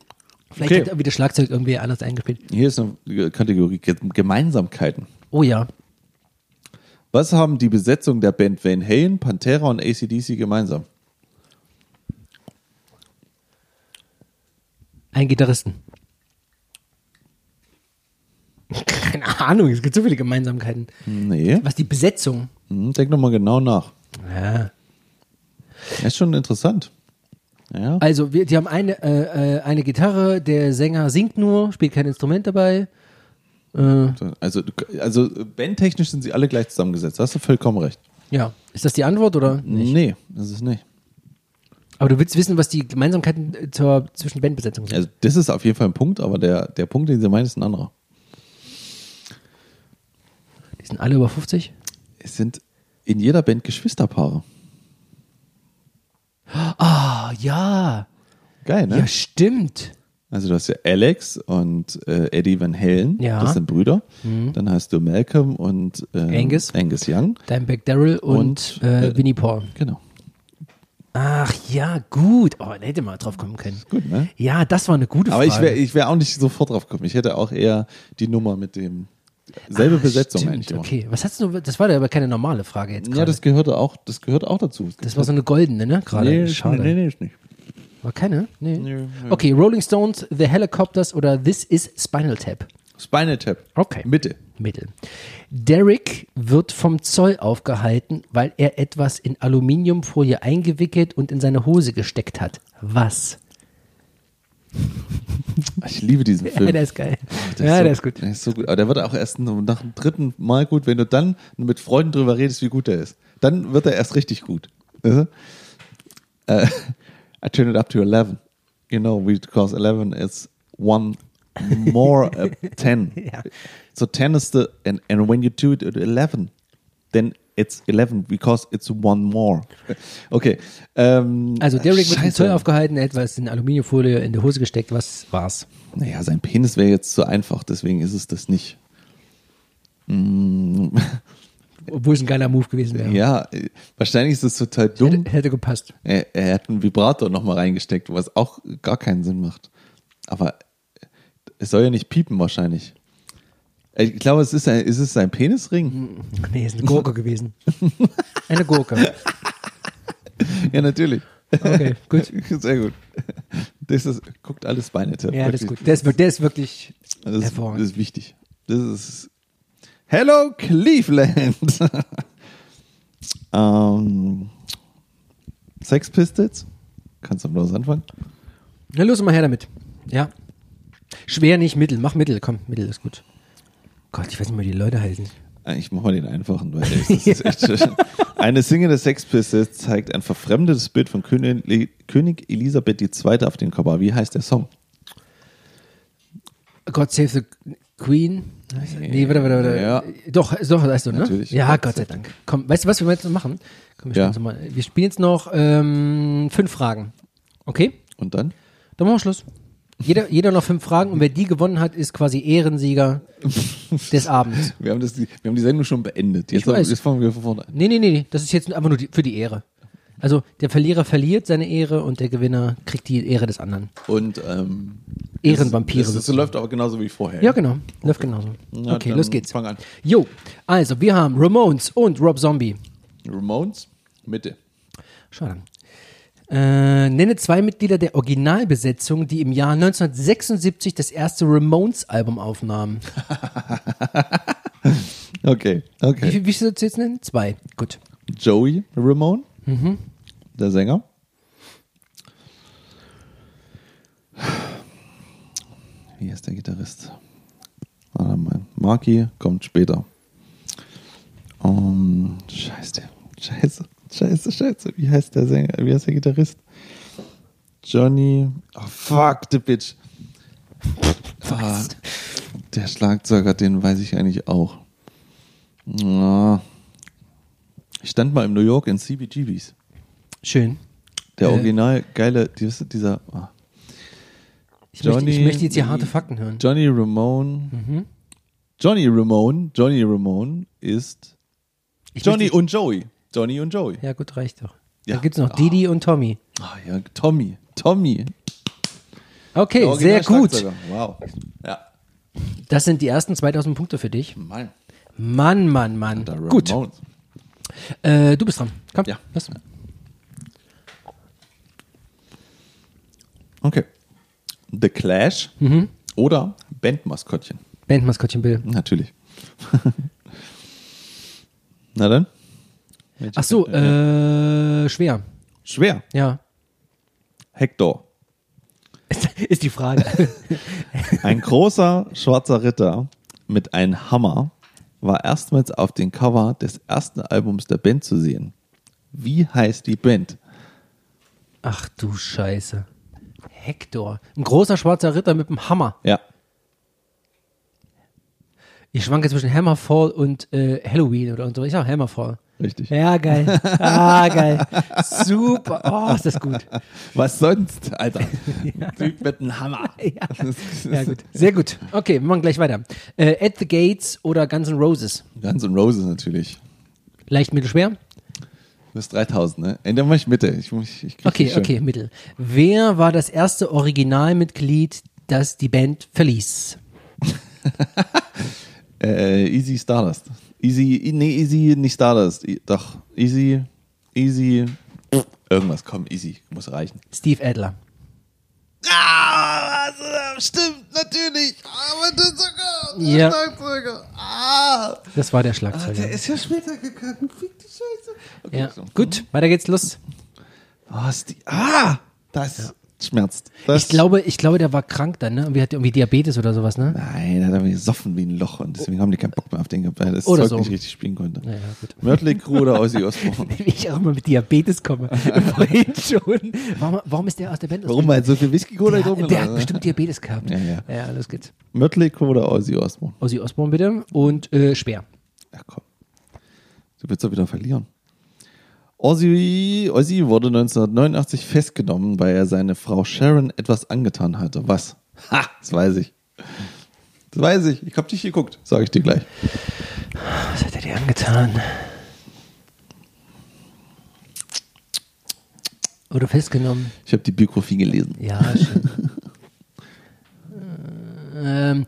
Vielleicht Okay. irgendwie das Schlagzeug irgendwie anders eingespielt. hier ist eine Kategorie Ge- Gemeinsamkeiten. Oh ja. Was haben die Besetzung der Band Van Halen, Pantera und ACDC gemeinsam? Ein Gitarristen. Keine Ahnung, es gibt so viele Gemeinsamkeiten. Nee. Was die Besetzung? Hm, denk nochmal genau nach. Ja. Das ist schon interessant. Ja. Also, wir, die haben eine, äh, äh, eine Gitarre, der Sänger singt nur, spielt kein Instrument dabei. Äh, Also, also bandtechnisch sind sie alle gleich zusammengesetzt. Da hast du vollkommen recht. ja. Ist das die Antwort oder? Nee, das ist nicht. Aber du willst wissen, was die Gemeinsamkeiten äh, zur, zwischen Bandbesetzungen sind. Also, das ist auf jeden Fall ein Punkt, aber der, der Punkt, den sie meinen, ist ein anderer. die sind alle über 50? Es sind in jeder Band Geschwisterpaare. Ah, ja. Geil, ne? Ja, stimmt. Also du hast ja Alex und äh, Eddie Van Halen, Ja. Mhm. das sind Brüder. Dann hast du Malcolm und äh, Angus. Angus Young. Dimebag Daryl und, Und, äh, äh, Winnie Paul. Genau. Ach ja, gut. Oh, da hätte man drauf kommen können. Gut, ne? Ja, das war eine gute Aber Frage. ich wäre ich wär auch nicht sofort drauf gekommen. Ich hätte auch eher die Nummer mit dem selbe Ah, Besetzung stimmt, eigentlich immer. Okay, was hast du? Das war ja aber keine normale Frage jetzt gerade. Ja, das gehörte auch, das gehört auch dazu. das war so eine goldene, ne? Gerade. nee, Schade. nee, nee, ist nicht. War keine? Nee. Nee, nee. Okay, Rolling Stones, The Helicopters oder This is Spinal Tap. Spinal Tap. Okay. Mitte. Mittel. Derek wird vom Zoll aufgehalten, weil er etwas in Aluminiumfolie eingewickelt und in seine Hose gesteckt hat. Was? Ich liebe diesen Film. Ja, der ist geil. Der ja, so, der ist gut. Der ist so gut. Aber der wird auch erst nach dem dritten Mal gut, wenn du dann mit Freunden drüber redest, wie gut der ist. Dann wird er erst richtig gut. Du? Äh, I turn it up to 11. You know, because 11 is one more uh, 10. Ja. So 10 is the, and, and when you do it at 11, then it's 11 because it's one more. Okay. Ähm, Also Derek wird vom. Zoll aufgehalten, er hat etwas in Aluminiumfolie in die Hose gesteckt. Was war's? Naja, sein Penis wäre jetzt zu einfach, deswegen ist es das nicht. Mm, Obwohl es ein geiler Move gewesen wäre. ja, wahrscheinlich ist es total dumm. Hätte, hätte gepasst. Er, er hat einen Vibrator nochmal reingesteckt, was auch gar keinen Sinn macht. Aber es soll ja nicht piepen wahrscheinlich. Ich glaube, es ist, ein, ist es sein Penisring? Nee, ist eine Gurke gewesen. Eine Gurke. Ja, natürlich. Okay, gut. Sehr gut. Das ist, guckt alles Beine. Ja, das ist gut. Der ist, der ist wirklich Das ist, das hervorragend. ist wichtig. Das ist Hello Cleveland. ähm, Sex Pistols. Kannst du bloß anfangen? Na los, mal her damit. Ja. Schwer nicht, Mittel. Mach Mittel. Komm, Mittel ist gut. Gott, ich weiß nicht mehr, wie die Leute heißen. Ah, Ich mach mal den einfachen, weil das ist echt schön. Eine Single der Sex Pistols zeigt ein verfremdetes Bild von König, König Elisabeth II. auf dem Cover. Wie heißt der Song? God Save the Queen. Nee, warte, warte, warte. Ja. Doch, doch, weißt du, ne? Natürlich. Ja, Gott Gott sei sei Dank. Komm, weißt du, was wir jetzt machen? Komm, wir, Ja. spielen jetzt noch mal. wir spielen jetzt noch ähm, fünf Fragen. Okay? Und dann? Dann machen wir Schluss. Jeder, jeder noch fünf Fragen und wer die gewonnen hat, ist quasi Ehrensieger des Abends. Wir haben, das, wir haben die Sendung schon beendet. Jetzt, weiß. jetzt fangen wir von vorne an. Nee, nee, nee, nee. Das ist jetzt einfach nur die, für die Ehre. Also der Verlierer verliert seine Ehre und der Gewinner kriegt die Ehre des anderen. Und ähm, Ehrenvampire. Das, das, das läuft aber genauso wie vorher. Ja, genau. Läuft genauso. Na, okay, los geht's. Fang an. Jo, also wir haben Ramones und Rob Zombie. Ramones, Mitte. Schade. Äh, nenne zwei Mitglieder der Originalbesetzung, die im Jahr 1976 das erste Ramones-Album aufnahmen. Okay, Wie, okay. wie viel sollst du jetzt nennen? Zwei. Gut. Joey Ramone, der Sänger. Wie heißt der Gitarrist? Warte mal. Marky kommt später. Um, scheiße, scheiße, scheiße, scheiße. Wie heißt der Sänger? Wie heißt der Gitarrist? Johnny. Oh, fuck the bitch. Ah, der Schlagzeuger, den weiß ich eigentlich auch. Ja. Ich stand mal im New York in CBGBs. Schön. Der Äh. original geile, dieser, ah. Ich, möchte, ich Johnny- möchte jetzt hier harte Fakten hören. Johnny Ramone. Mhm. Johnny Ramone, Johnny Ramone ist Ich Johnny möchte, und Joey. Johnny und Joey. Ja, gut, reicht doch. Ja. Dann gibt es noch Ah. Didi und Tommy. Ah ja, Tommy. Tommy. Okay, sehr gut. Wow. Ja. Das sind die ersten 2000 Punkte für dich. Mann. Mann, Mann, Mann. Gut, äh, du bist dran. Komm. Ja. Was? Okay. The Clash Mhm. oder Bandmaskottchen. Bandmaskottchen Bill. Natürlich. Na dann. Ach so, äh, schwer. Schwer. Ja. Hector. Ist die Frage. Ein großer schwarzer Ritter mit einem Hammer war erstmals auf dem Cover des ersten Albums der Band zu sehen. Wie heißt die Band? Ach du Scheiße. Hector. Ein großer schwarzer Ritter mit einem Hammer. Ja, Ich schwanke zwischen Hammerfall und äh, Halloween oder so. Ich sag Hammerfall. Richtig. Ja, geil. Ah, geil. Super. Oh, ist das gut. Was sonst, Alter? Typ mit einem Hammer. Ja. ja, gut. Sehr gut. Okay, wir machen gleich weiter. Äh, At the Gates oder Guns N' Roses? Guns N' Roses natürlich. Leicht, mittel, schwer? Du bist 3000, ne? Ey, dann mach ich Mitte. Ich, ich, ich Okay, schon. okay, mittel. Wer war das erste Originalmitglied, das die Band verließ? Äh, Easy Stardust. Easy, nee, Easy, nicht Stardust. Doch, Easy, Easy, irgendwas, komm, Easy, muss reichen. Steve Adler. Ah, also, stimmt, natürlich. Aber das sogar, der Ja. Schlagzeuger. Ah, Das war der Schlagzeuger. ist ja später gegangen. Fick die Scheiße. Okay, Ja. so. Gut, weiter geht's, los. Oh, ist die, ah, das schmerzt. Das, Ich glaube, ich glaube, der war krank dann, ne? Irgendwie hat er irgendwie Diabetes oder sowas, ne? Nein, der hat aber gesoffen wie ein Loch und deswegen haben die keinen Bock mehr auf den gehabt, weil er das Oder Zeug so. nicht richtig spielen konnte. Ja, ja. Mötley Crew oder Ozzy Osbourne? Wie ich auch immer mit Diabetes komme. Vorhin schon. Warum, warum ist der aus der Band Warum? Weil so viel Whisky Cola Der, getrunken der hat, bestimmt Diabetes gehabt. Ja, ja. Ja, los geht's. Mötley Crew oder Ozzy Osbourne? Ozzy Osbourne bitte und äh, Speer. Ja, komm. Du willst doch wieder verlieren. Ozzy, Ozzy wurde 1989 festgenommen, weil er seine Frau Sharon etwas angetan hatte. Was? Ha, das weiß ich. Das weiß ich. Ich hab dich geguckt, sage ich dir gleich. Was hat er dir angetan? Oder festgenommen? Ich habe die Biografie gelesen. Ja, schön. ähm,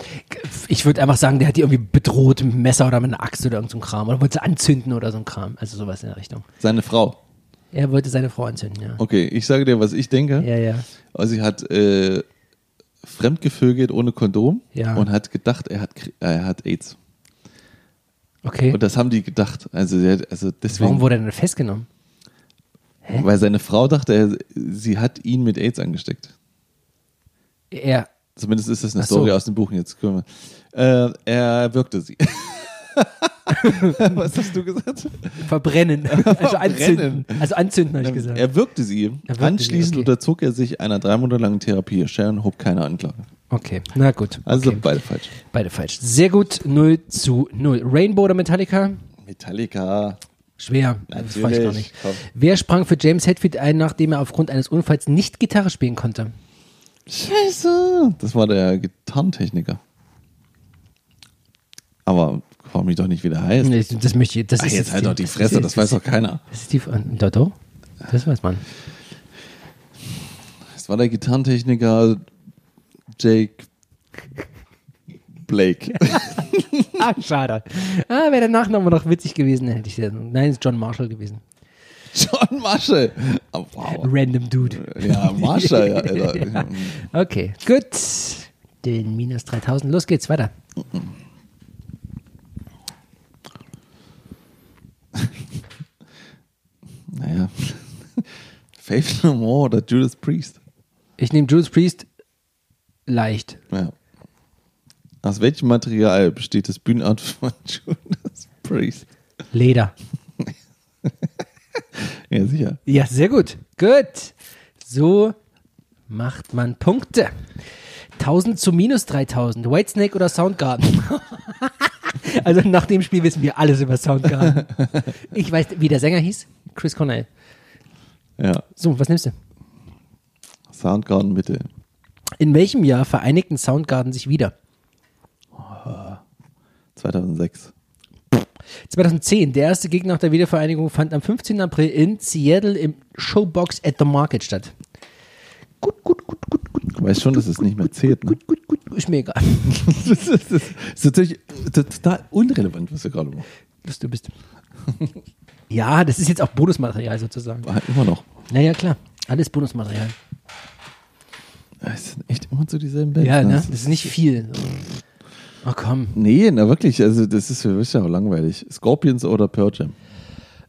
ich würde einfach sagen, der hat die irgendwie bedroht mit einem Messer oder mit einer Axt oder irgendeinem Kram. Oder wollte sie anzünden oder so ein Kram. Also sowas in der Richtung. Seine Frau. Er wollte seine Frau anzünden, ja. Okay, ich sage dir, was ich denke. Ja, ja. Ozzy hat äh, fremdgevögelt ohne Kondom Ja. und hat gedacht, er hat, äh, er hat AIDS. Okay. Und das haben die gedacht. Also, also deswegen. Warum wurde er denn festgenommen? Hä? Weil seine Frau dachte, er, sie hat ihn mit AIDS angesteckt. Er. Zumindest ist das eine so. Story aus dem Buch. Jetzt können wir. Äh, er wirkte sie. Was hast du gesagt? Verbrennen. Also anzünden. Also anzünden, habe ich gesagt. Er wirkte sie. Er wirkte Anschließend sie, okay. unterzog er sich einer drei Monate langen Therapie. Sharon hob keine Anklage. Okay, na gut. Also okay. beide falsch. Beide falsch. Sehr gut, 0 zu 0. Rainbow oder Metallica? Metallica. Schwer. Natürlich, Das weiß ich gar nicht. komm. Wer sprang für James Hetfield ein, nachdem er aufgrund eines Unfalls nicht Gitarre spielen konnte? Scheiße. Das war der Gitarrentechniker. Aber frag mich doch nicht, wie der heißt. Nee, Das möchte ich. Das Ach, ist jetzt halt doch die Fresse, das weiß doch keiner. Das ist die. Doch, doch. Das weiß man. Das war der Gitarrentechniker Jake Blake. Ah, schade. Ah, wäre der Nachname noch witzig gewesen, hätte ich den. Nein, ist John Marshall gewesen. John Marshall. Oh, wow. Random Dude. Ja, Marshall, ja, Alter. Ja. Okay, gut. Den minus 3000. Los geht's, weiter. Naja. Faith No More oder Judas Priest. Ich nehme Judas Priest leicht. Ja. Aus welchem Material besteht das Bühnenart von Judas Priest? Leder. Ja, sicher. Ja, sehr gut. Gut. So macht man Punkte. 1000 zu minus 3000. Whitesnake oder Soundgarden? also nach dem Spiel wissen wir alles über Soundgarden. Ich weiß, wie der Sänger hieß. Chris Cornell. Ja. So, was nimmst du? Soundgarden Mitte. In welchem Jahr vereinigten Soundgarden sich wieder? 2006. 2010. Der erste Gegner nach der Wiedervereinigung fand am 15. April in Seattle im Showbox at the Market statt. Gut, gut, gut, gut, gut. Du weißt schon, dass es nicht mehr zählt. Ne? Gut, gut, gut. Ist mir egal. Das, ist, das ist natürlich total unrelevant, was wir gerade machen. Was du bist. Ja, das ist jetzt auch Bonusmaterial sozusagen. War halt immer noch. Naja, klar. Alles Bonusmaterial. Es sind echt immer so dieselben Bands. Ja, ne? Das Das ist nicht viel. Oh komm. Nee, na wirklich, also das ist, ja auch langweilig. Scorpions oder Pearl Jam?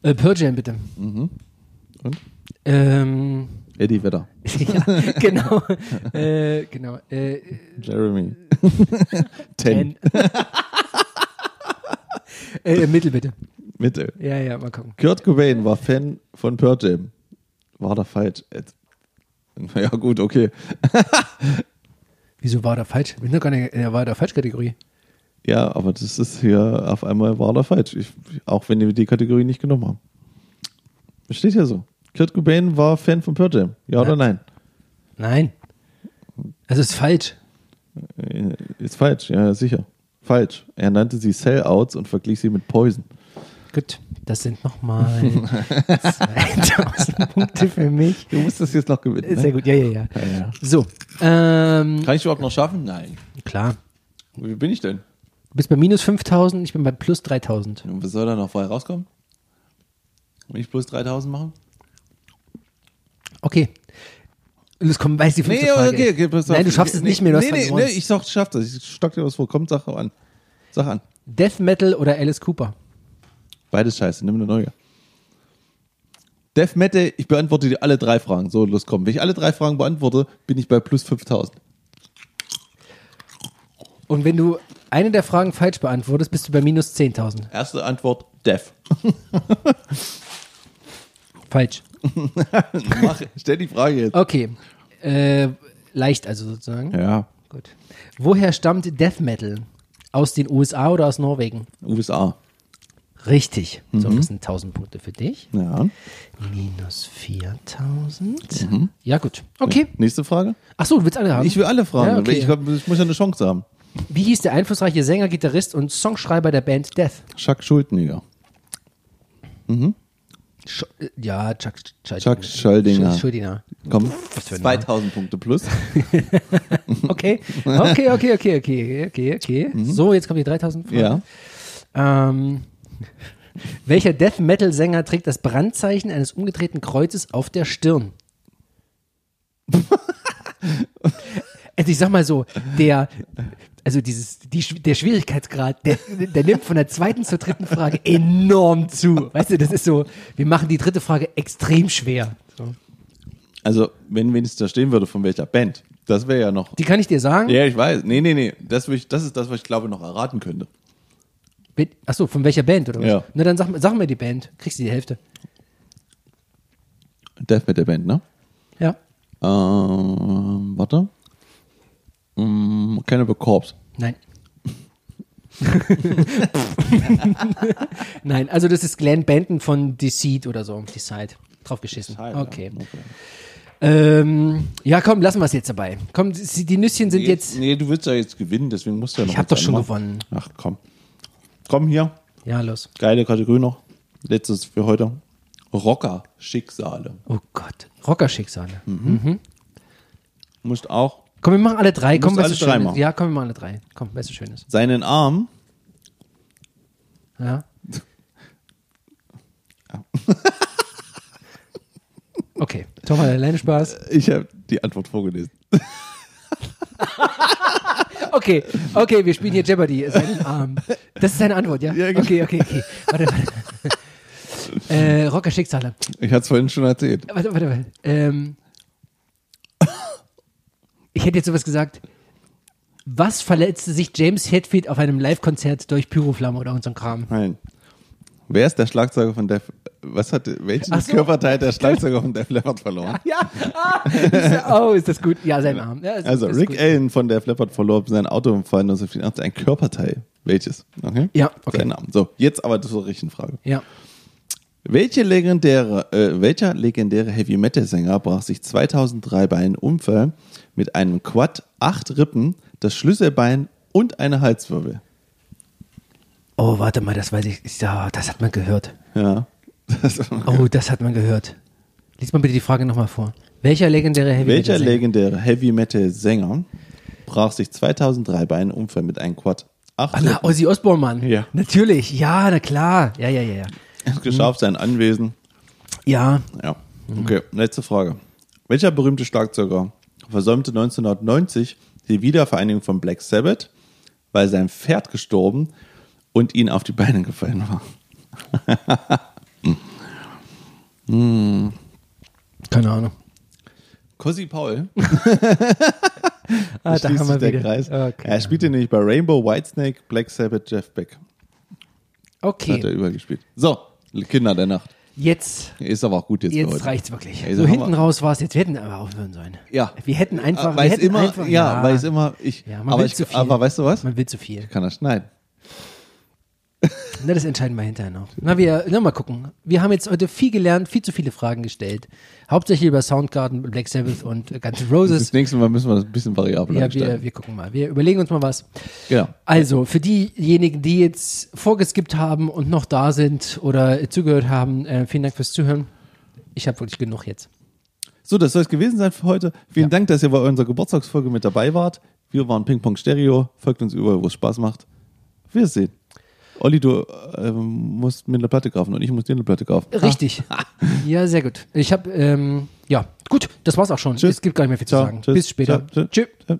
Äh, Pearl Jam, bitte. Und? Ähm, Eddie Vedder. ja, genau. äh, genau. Äh, Jeremy. Ten. Ten. äh, Mittel, bitte. Mitte. Ja, ja, mal gucken. Kurt Cobain war Fan von Pearl Jam. War da falsch? Jetzt- Ja gut, okay. Wieso war der falsch? Ich bin doch gar nicht, er war der Falschkategorie. Ja, aber das ist hier auf einmal war da falsch. Ich, auch wenn wir die Kategorie nicht genommen haben. Das steht ja so. Kurt Cobain war Fan von Pearl Jam. Ja, oder nein? Nein. Das ist falsch. Äh, Ist falsch, ja, sicher. Falsch. Er nannte sie Sellouts und verglich sie mit Poison. Gut, das sind nochmal 2000 Punkte für mich. Du musst das jetzt noch gewinnen. Sehr Ne? gut, ja, ja, ja. Ja, ja. So, ähm, Kann ich überhaupt noch schaffen? Nein. klar. Wie bin ich denn? Du bist bei minus 5000, ich bin bei plus 3000. Und was soll da noch vorher rauskommen? Wenn ich plus 3000 mache? Okay. Los, komm, weiß die fünfte Nee, Frage. okay, okay, pass auf. Nein, du schaffst es nee, nicht mehr, du hast Nee, nee, nee, ich sag, ich schaff das. Ich stock dir was vor. Komm, sag an. Sag an. Death Metal oder Alice Cooper? Beides scheiße, nimm eine neue. Death Metal, ich beantworte dir alle drei Fragen. So, los, komm. Wenn ich alle drei Fragen beantworte, bin ich bei plus 5000. Und wenn du eine der Fragen falsch beantwortest, bist du bei minus 10.000. Erste Antwort, Death. Falsch. Mach, stell die Frage jetzt. Okay. Äh, leicht also sozusagen. Ja, Gut. Woher stammt Death Metal? Aus den USA oder aus Norwegen? USA. Richtig. Mhm. So, das sind 1000 Punkte für dich. Ja. Minus 4000. Ja, gut. Okay. Nächste Frage. Ach so, du willst alle haben? Ich will alle Fragen. Ja, okay. ich, glaub, ich muss ja eine Chance haben. Wie hieß der einflussreiche Sänger, Gitarrist und Songschreiber der Band Death? Chuck Schulteniger. Sch äh, ja, Chuck, Chuck, Chuck Schöldinger. Sch- Schuldinger. Komm, für ein 2000 Punkte plus. Okay, okay, okay, okay, okay, okay, okay. So, jetzt kommt die 3000 Frage. Ja. Ähm, welcher Death Metal Sänger trägt das Brandzeichen eines umgedrehten Kreuzes auf der Stirn? also ich sag mal so, der, also dieses, die, der Schwierigkeitsgrad, der, der nimmt von der zweiten zur dritten Frage enorm zu. Weißt du, das ist so, wir machen die dritte Frage extrem schwer. So. Also, wenn wenigstens da stehen würde, von welcher Band, das wäre ja noch. Die kann ich dir sagen? Ja, ich weiß. Nee, nee, nee. Das, ich, das ist das, was ich glaube noch erraten könnte. Mit- Ach so, von welcher Band oder was? Ja. Na dann sag, sag mir die Band, kriegst du die Hälfte. Death Metal Band, ne? Ja. Ähm, warte. Ähm, Cannibal Corpse. Nein. Nein, also das ist Glenn Benton von Deceit oder so. Decide. Drauf geschissen. Okay. Ähm, ja, komm, lassen wir es jetzt dabei. Komm, die die Nüsschen sind jetzt. Nee, du willst ja jetzt gewinnen, deswegen musst du ja noch Ich hab doch schon anmachen. gewonnen. Ach, komm. Komm hier. Ja, los. Geile Kategorie noch. Letztes für heute. Rocker-Schicksale. Oh Gott. Rockerschicksale. Musst auch Komm, wir machen alle drei. Komm, du alle drei Schönes. machen. Ja, komm, wir machen alle drei. Komm, weißt du Schönes. Seinen Arm. Ja. Okay, Tom hat alleine Spaß. Ich habe die Antwort vorgelesen. Okay, okay, wir spielen hier Jeopardy. Seinen Arm. Das ist deine Antwort, ja? Ja, genau. Okay, okay, okay. Warte, warte. äh, Rocker Schicksale. Ich hatte es vorhin schon erzählt. Warte, warte, warte. Ähm, ich hätte jetzt sowas gesagt. Was verletzte sich James Hetfield auf einem Live-Konzert durch Pyroflamme oder unseren Kram? Nein. Wer ist der Schlagzeuger von Def? Was hat welchen so. Körperteil der Schlagzeuger von Def Leppard verloren? Ja, ah, ist, oh, ist das gut. Ja, sein Arm. Ja, ist, Also ist Rick gut. Allen von Def Leppard verlor sein Autounfall 1984 ein Körperteil. Welches? Okay. Ja, okay. Sein Name. So, jetzt aber zur richtigen Frage. Ja. Welche legendäre, äh, welcher legendäre Heavy Metal Sänger brach sich 2003 bei einem Unfall mit einem Quad, acht Rippen, das Schlüsselbein und eine Halswirbel? Oh, warte mal, das weiß ich. Ja, das hat man gehört. Ja. Das, Oh, das hat man gehört. Lies mal bitte die Frage nochmal vor. Welcher legendäre Heavy welcher Metal Sänger? legendäre Heavy Metal Sänger brach sich 2003 bei einem Unfall mit einem Quad, acht Ah, na, Ozzy Osbourne, Mann. Ja. Natürlich. Ja, na klar. Ja, ja, ja, ja. es geschafft, sein Anwesen Ja. Ja, okay. Letzte Frage. Welcher berühmte Schlagzeuger versäumte 1990 die Wiedervereinigung von Black Sabbath, weil sein Pferd gestorben und ihn auf die Beine gefallen war? Keine Ahnung. Cosi Paul. Ah, da haben wir der wieder. Kreis. Okay. Er spielte nämlich bei Rainbow, Whitesnake, Black Sabbath, Jeff Beck. Hat er Okay. übergespielt. So, Kinder der Nacht. Jetzt, Ist aber auch gut jetzt, jetzt heute. reicht's wirklich. Ey, so hinten wir- raus war es jetzt. Wir hätten aber aufhören sollen. Ja. Wir hätten einfach, weil wir es hätten immer, einfach, ja, weil es immer, ich, Ja, aber, ich aber weißt du was? Man will zu viel. Ich kann das schneiden. Na, das entscheiden wir hinterher noch. Na, wir, na, mal gucken. Wir haben jetzt heute viel gelernt, viel zu viele Fragen gestellt. Hauptsächlich über Soundgarden, Black Sabbath und äh, Guns N' Roses. Das nächste Mal müssen wir das ein bisschen variabler Ja, wir, wir gucken mal. Wir überlegen uns mal was. Genau. Also, für diejenigen, die jetzt vorgeskippt haben und noch da sind oder zugehört haben, äh, vielen Dank fürs Zuhören. Ich habe wirklich genug jetzt. So, das soll es gewesen sein für heute. Vielen Ja. Dank, dass ihr bei unserer Geburtstagsfolge mit dabei wart. Wir waren Ping Pong Stereo. Folgt uns überall, wo es Spaß macht. Wir sehen. Olli, du ähm, musst mir eine Platte kaufen und ich muss dir eine Platte kaufen. Richtig. Ja, sehr gut. Ich habe, ähm, ja, gut, das war's auch schon. Tschüss. Es gibt gar nicht mehr viel zu Ciao. sagen. Tschüss. Bis später. Ciao. Tschüss. Ciao.